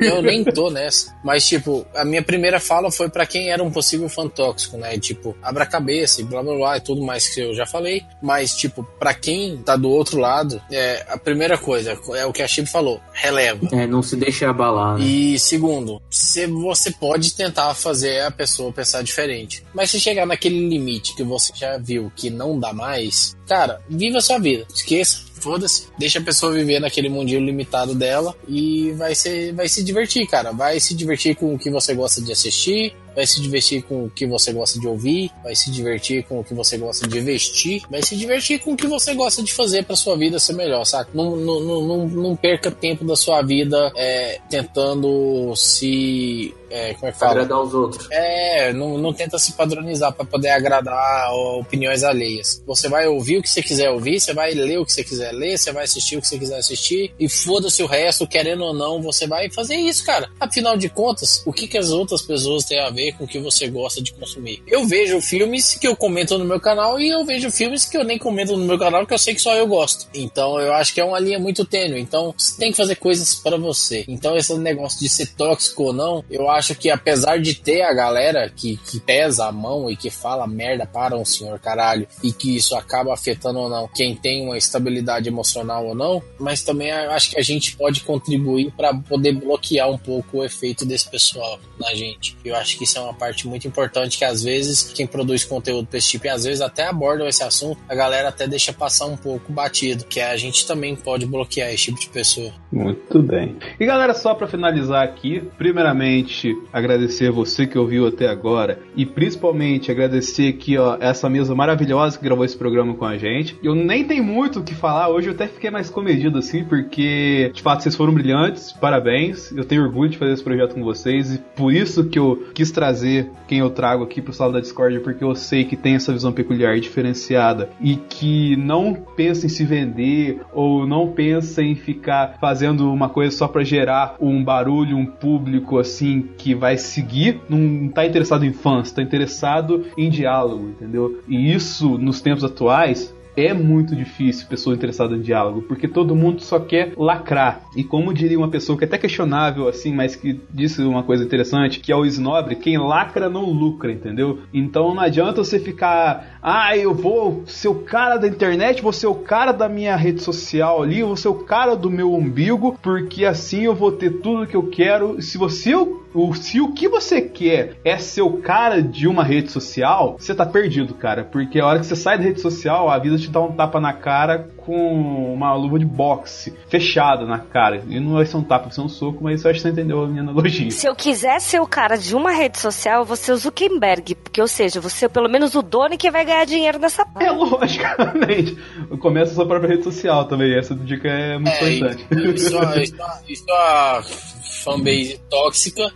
Eu nem tô nessa. Mas, tipo, a minha primeira fala foi para quem era um possível fã tóxico, né? Tipo, abra a cabeça e blá blá blá e tudo mais que eu já falei. Mas, tipo, para quem tá do outro lado, é, a primeira coisa é o que a Chibi falou: releva. É, não se deixe abalar. Né? E segundo, se você pode pode tentar fazer a pessoa pensar diferente. Mas se chegar naquele limite que você já viu que não dá mais, cara, viva a sua vida. Esqueça, foda-se, deixa a pessoa viver naquele mundinho limitado dela e vai, ser, vai se divertir, cara. Vai se divertir com o que você gosta de assistir, vai se divertir com o que você gosta de ouvir, vai se divertir com o que você gosta de vestir, vai se divertir com o que você gosta de fazer pra sua vida ser melhor, saca? Não, não, não, não, não perca tempo da sua vida é, tentando se é, como é que fala? Agradar os outros. É, não, não tenta se padronizar para poder agradar opiniões alheias. Você vai ouvir o que você quiser ouvir, você vai ler o que você quiser ler, você vai assistir o que você quiser assistir e foda-se o resto, querendo ou não, você vai fazer isso, cara. Afinal de contas, o que, que as outras pessoas têm a ver com o que você gosta de consumir? Eu vejo filmes que eu comento no meu canal e eu vejo filmes que eu nem comento no meu canal que eu sei que só eu gosto. Então eu acho que é uma linha muito tênue. Então você tem que fazer coisas para você. Então esse negócio de ser tóxico ou não, eu acho que apesar de ter a galera que, que pesa a mão e que fala merda para um senhor caralho e que isso acaba afetando ou não quem tem uma estabilidade emocional ou não, mas também acho que a gente pode contribuir para poder bloquear um pouco o efeito desse pessoal na gente. Eu acho que isso é uma parte muito importante que às vezes quem produz conteúdo para esse tipo e às vezes até abordam esse assunto, a galera até deixa passar um pouco batido, que a gente também pode bloquear esse tipo de pessoa. Muito bem. E galera, só para finalizar aqui, primeiramente agradecer você que ouviu até agora e principalmente agradecer aqui, ó, essa mesa maravilhosa que gravou esse programa com a gente. Eu nem tenho muito o que falar hoje, eu até fiquei mais comedido assim, porque de fato vocês foram brilhantes, parabéns. Eu tenho orgulho de fazer esse projeto com vocês e por isso que eu quis trazer quem eu trago aqui pro sala da Discord, porque eu sei que tem essa visão peculiar e diferenciada e que não pensa em se vender ou não pensa em ficar fazendo uma coisa só para gerar um barulho, um público assim que vai seguir, não tá interessado em fãs, tá interessado em diálogo, entendeu? E isso nos tempos atuais é muito difícil pessoa interessada em diálogo, porque todo mundo só quer lacrar. E como diria uma pessoa que é até questionável assim, mas que disse uma coisa interessante, que é o snobre, quem lacra não lucra, entendeu? Então não adianta você ficar, ah, eu vou ser o cara da internet, vou ser o cara da minha rede social ali, vou ser o cara do meu umbigo, porque assim eu vou ter tudo que eu quero. Se você o, se o que você quer é ser o cara de uma rede social, você tá perdido, cara. Porque a hora que você sai da rede social, a vida te dá um tapa na cara com uma luva de boxe fechada na cara. E não vai ser um tapa, vai ser um soco, mas eu acho que você entendeu a minha analogia. Se eu quiser ser o cara de uma rede social, eu vou ser o Zuckerberg. Porque, ou seja, você é pelo menos o dono que vai ganhar dinheiro nessa É, logicamente. Começa a sua própria rede social também. Essa dica é muito é, importante. Isso, isso, isso é fanbase tóxica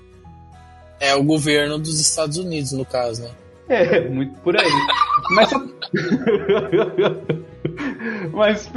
é o governo dos Estados Unidos, no caso, né? É, muito por aí. Mas. Mas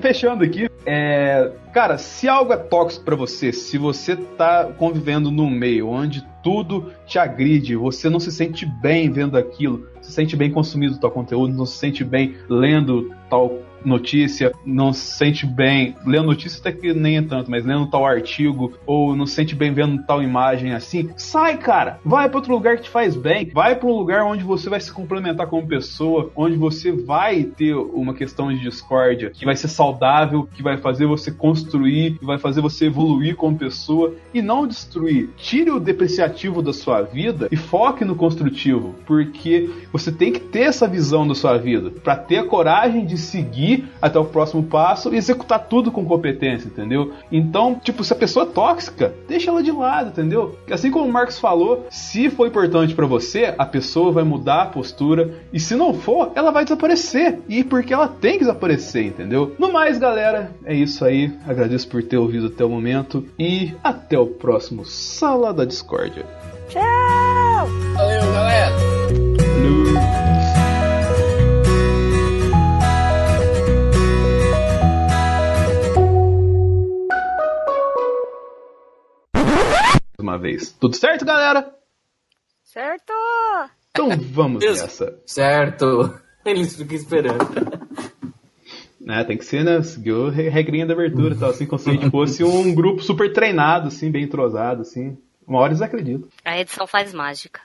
fechando aqui, é, cara, se algo é tóxico para você, se você tá convivendo num meio onde tudo te agride, você não se sente bem vendo aquilo, se sente bem consumindo tal conteúdo, não se sente bem lendo tal notícia, não se sente bem lendo notícia até que nem é tanto, mas lendo tal artigo ou não se sente bem vendo tal imagem assim, sai, cara, vai para outro lugar que te faz bem, vai para um lugar onde você vai se complementar como pessoa, onde você vai ter uma questão de discórdia que vai ser saudável, que vai fazer você construir, que vai fazer você evoluir como pessoa e não destruir. Tire o depreciativo da sua vida e foque no construtivo, porque você tem que ter essa visão da sua vida para ter a coragem de seguir até o próximo passo e executar tudo com competência, entendeu? Então, tipo, se a pessoa é tóxica, deixa ela de lado, entendeu? Assim como o Marcos falou, se for importante para você, a pessoa vai mudar a postura e se não for, ela vai desaparecer. E porque ela tem que desaparecer, entendeu? No mais, galera, é isso aí. Agradeço por ter ouvido até o momento e até o próximo Sala da Discórdia. Tchau! Valeu, galera! Uma vez. Tudo certo, galera? Certo! Então vamos nessa. Certo. Eles ficam esperando. É, tem que ser, né? Seguiu a regrinha da abertura e tal, assim, como se a gente fosse um grupo super treinado, assim, bem entrosado, assim. Uma hora eles acreditam. A edição faz mágica.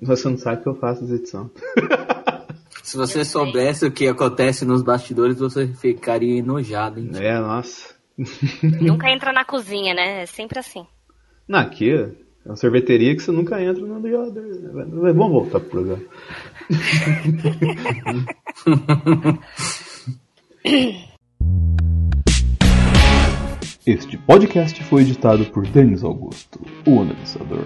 Você não sabe que eu faço as edições. Se você soubesse o que acontece nos bastidores, você ficaria enojado, hein? É, nossa. Nunca entra na cozinha, né? É sempre assim. Na aqui é uma sorveteria que você nunca entra no gelador. Vamos voltar pro programa. Este podcast foi editado por Denis Augusto, o analisador.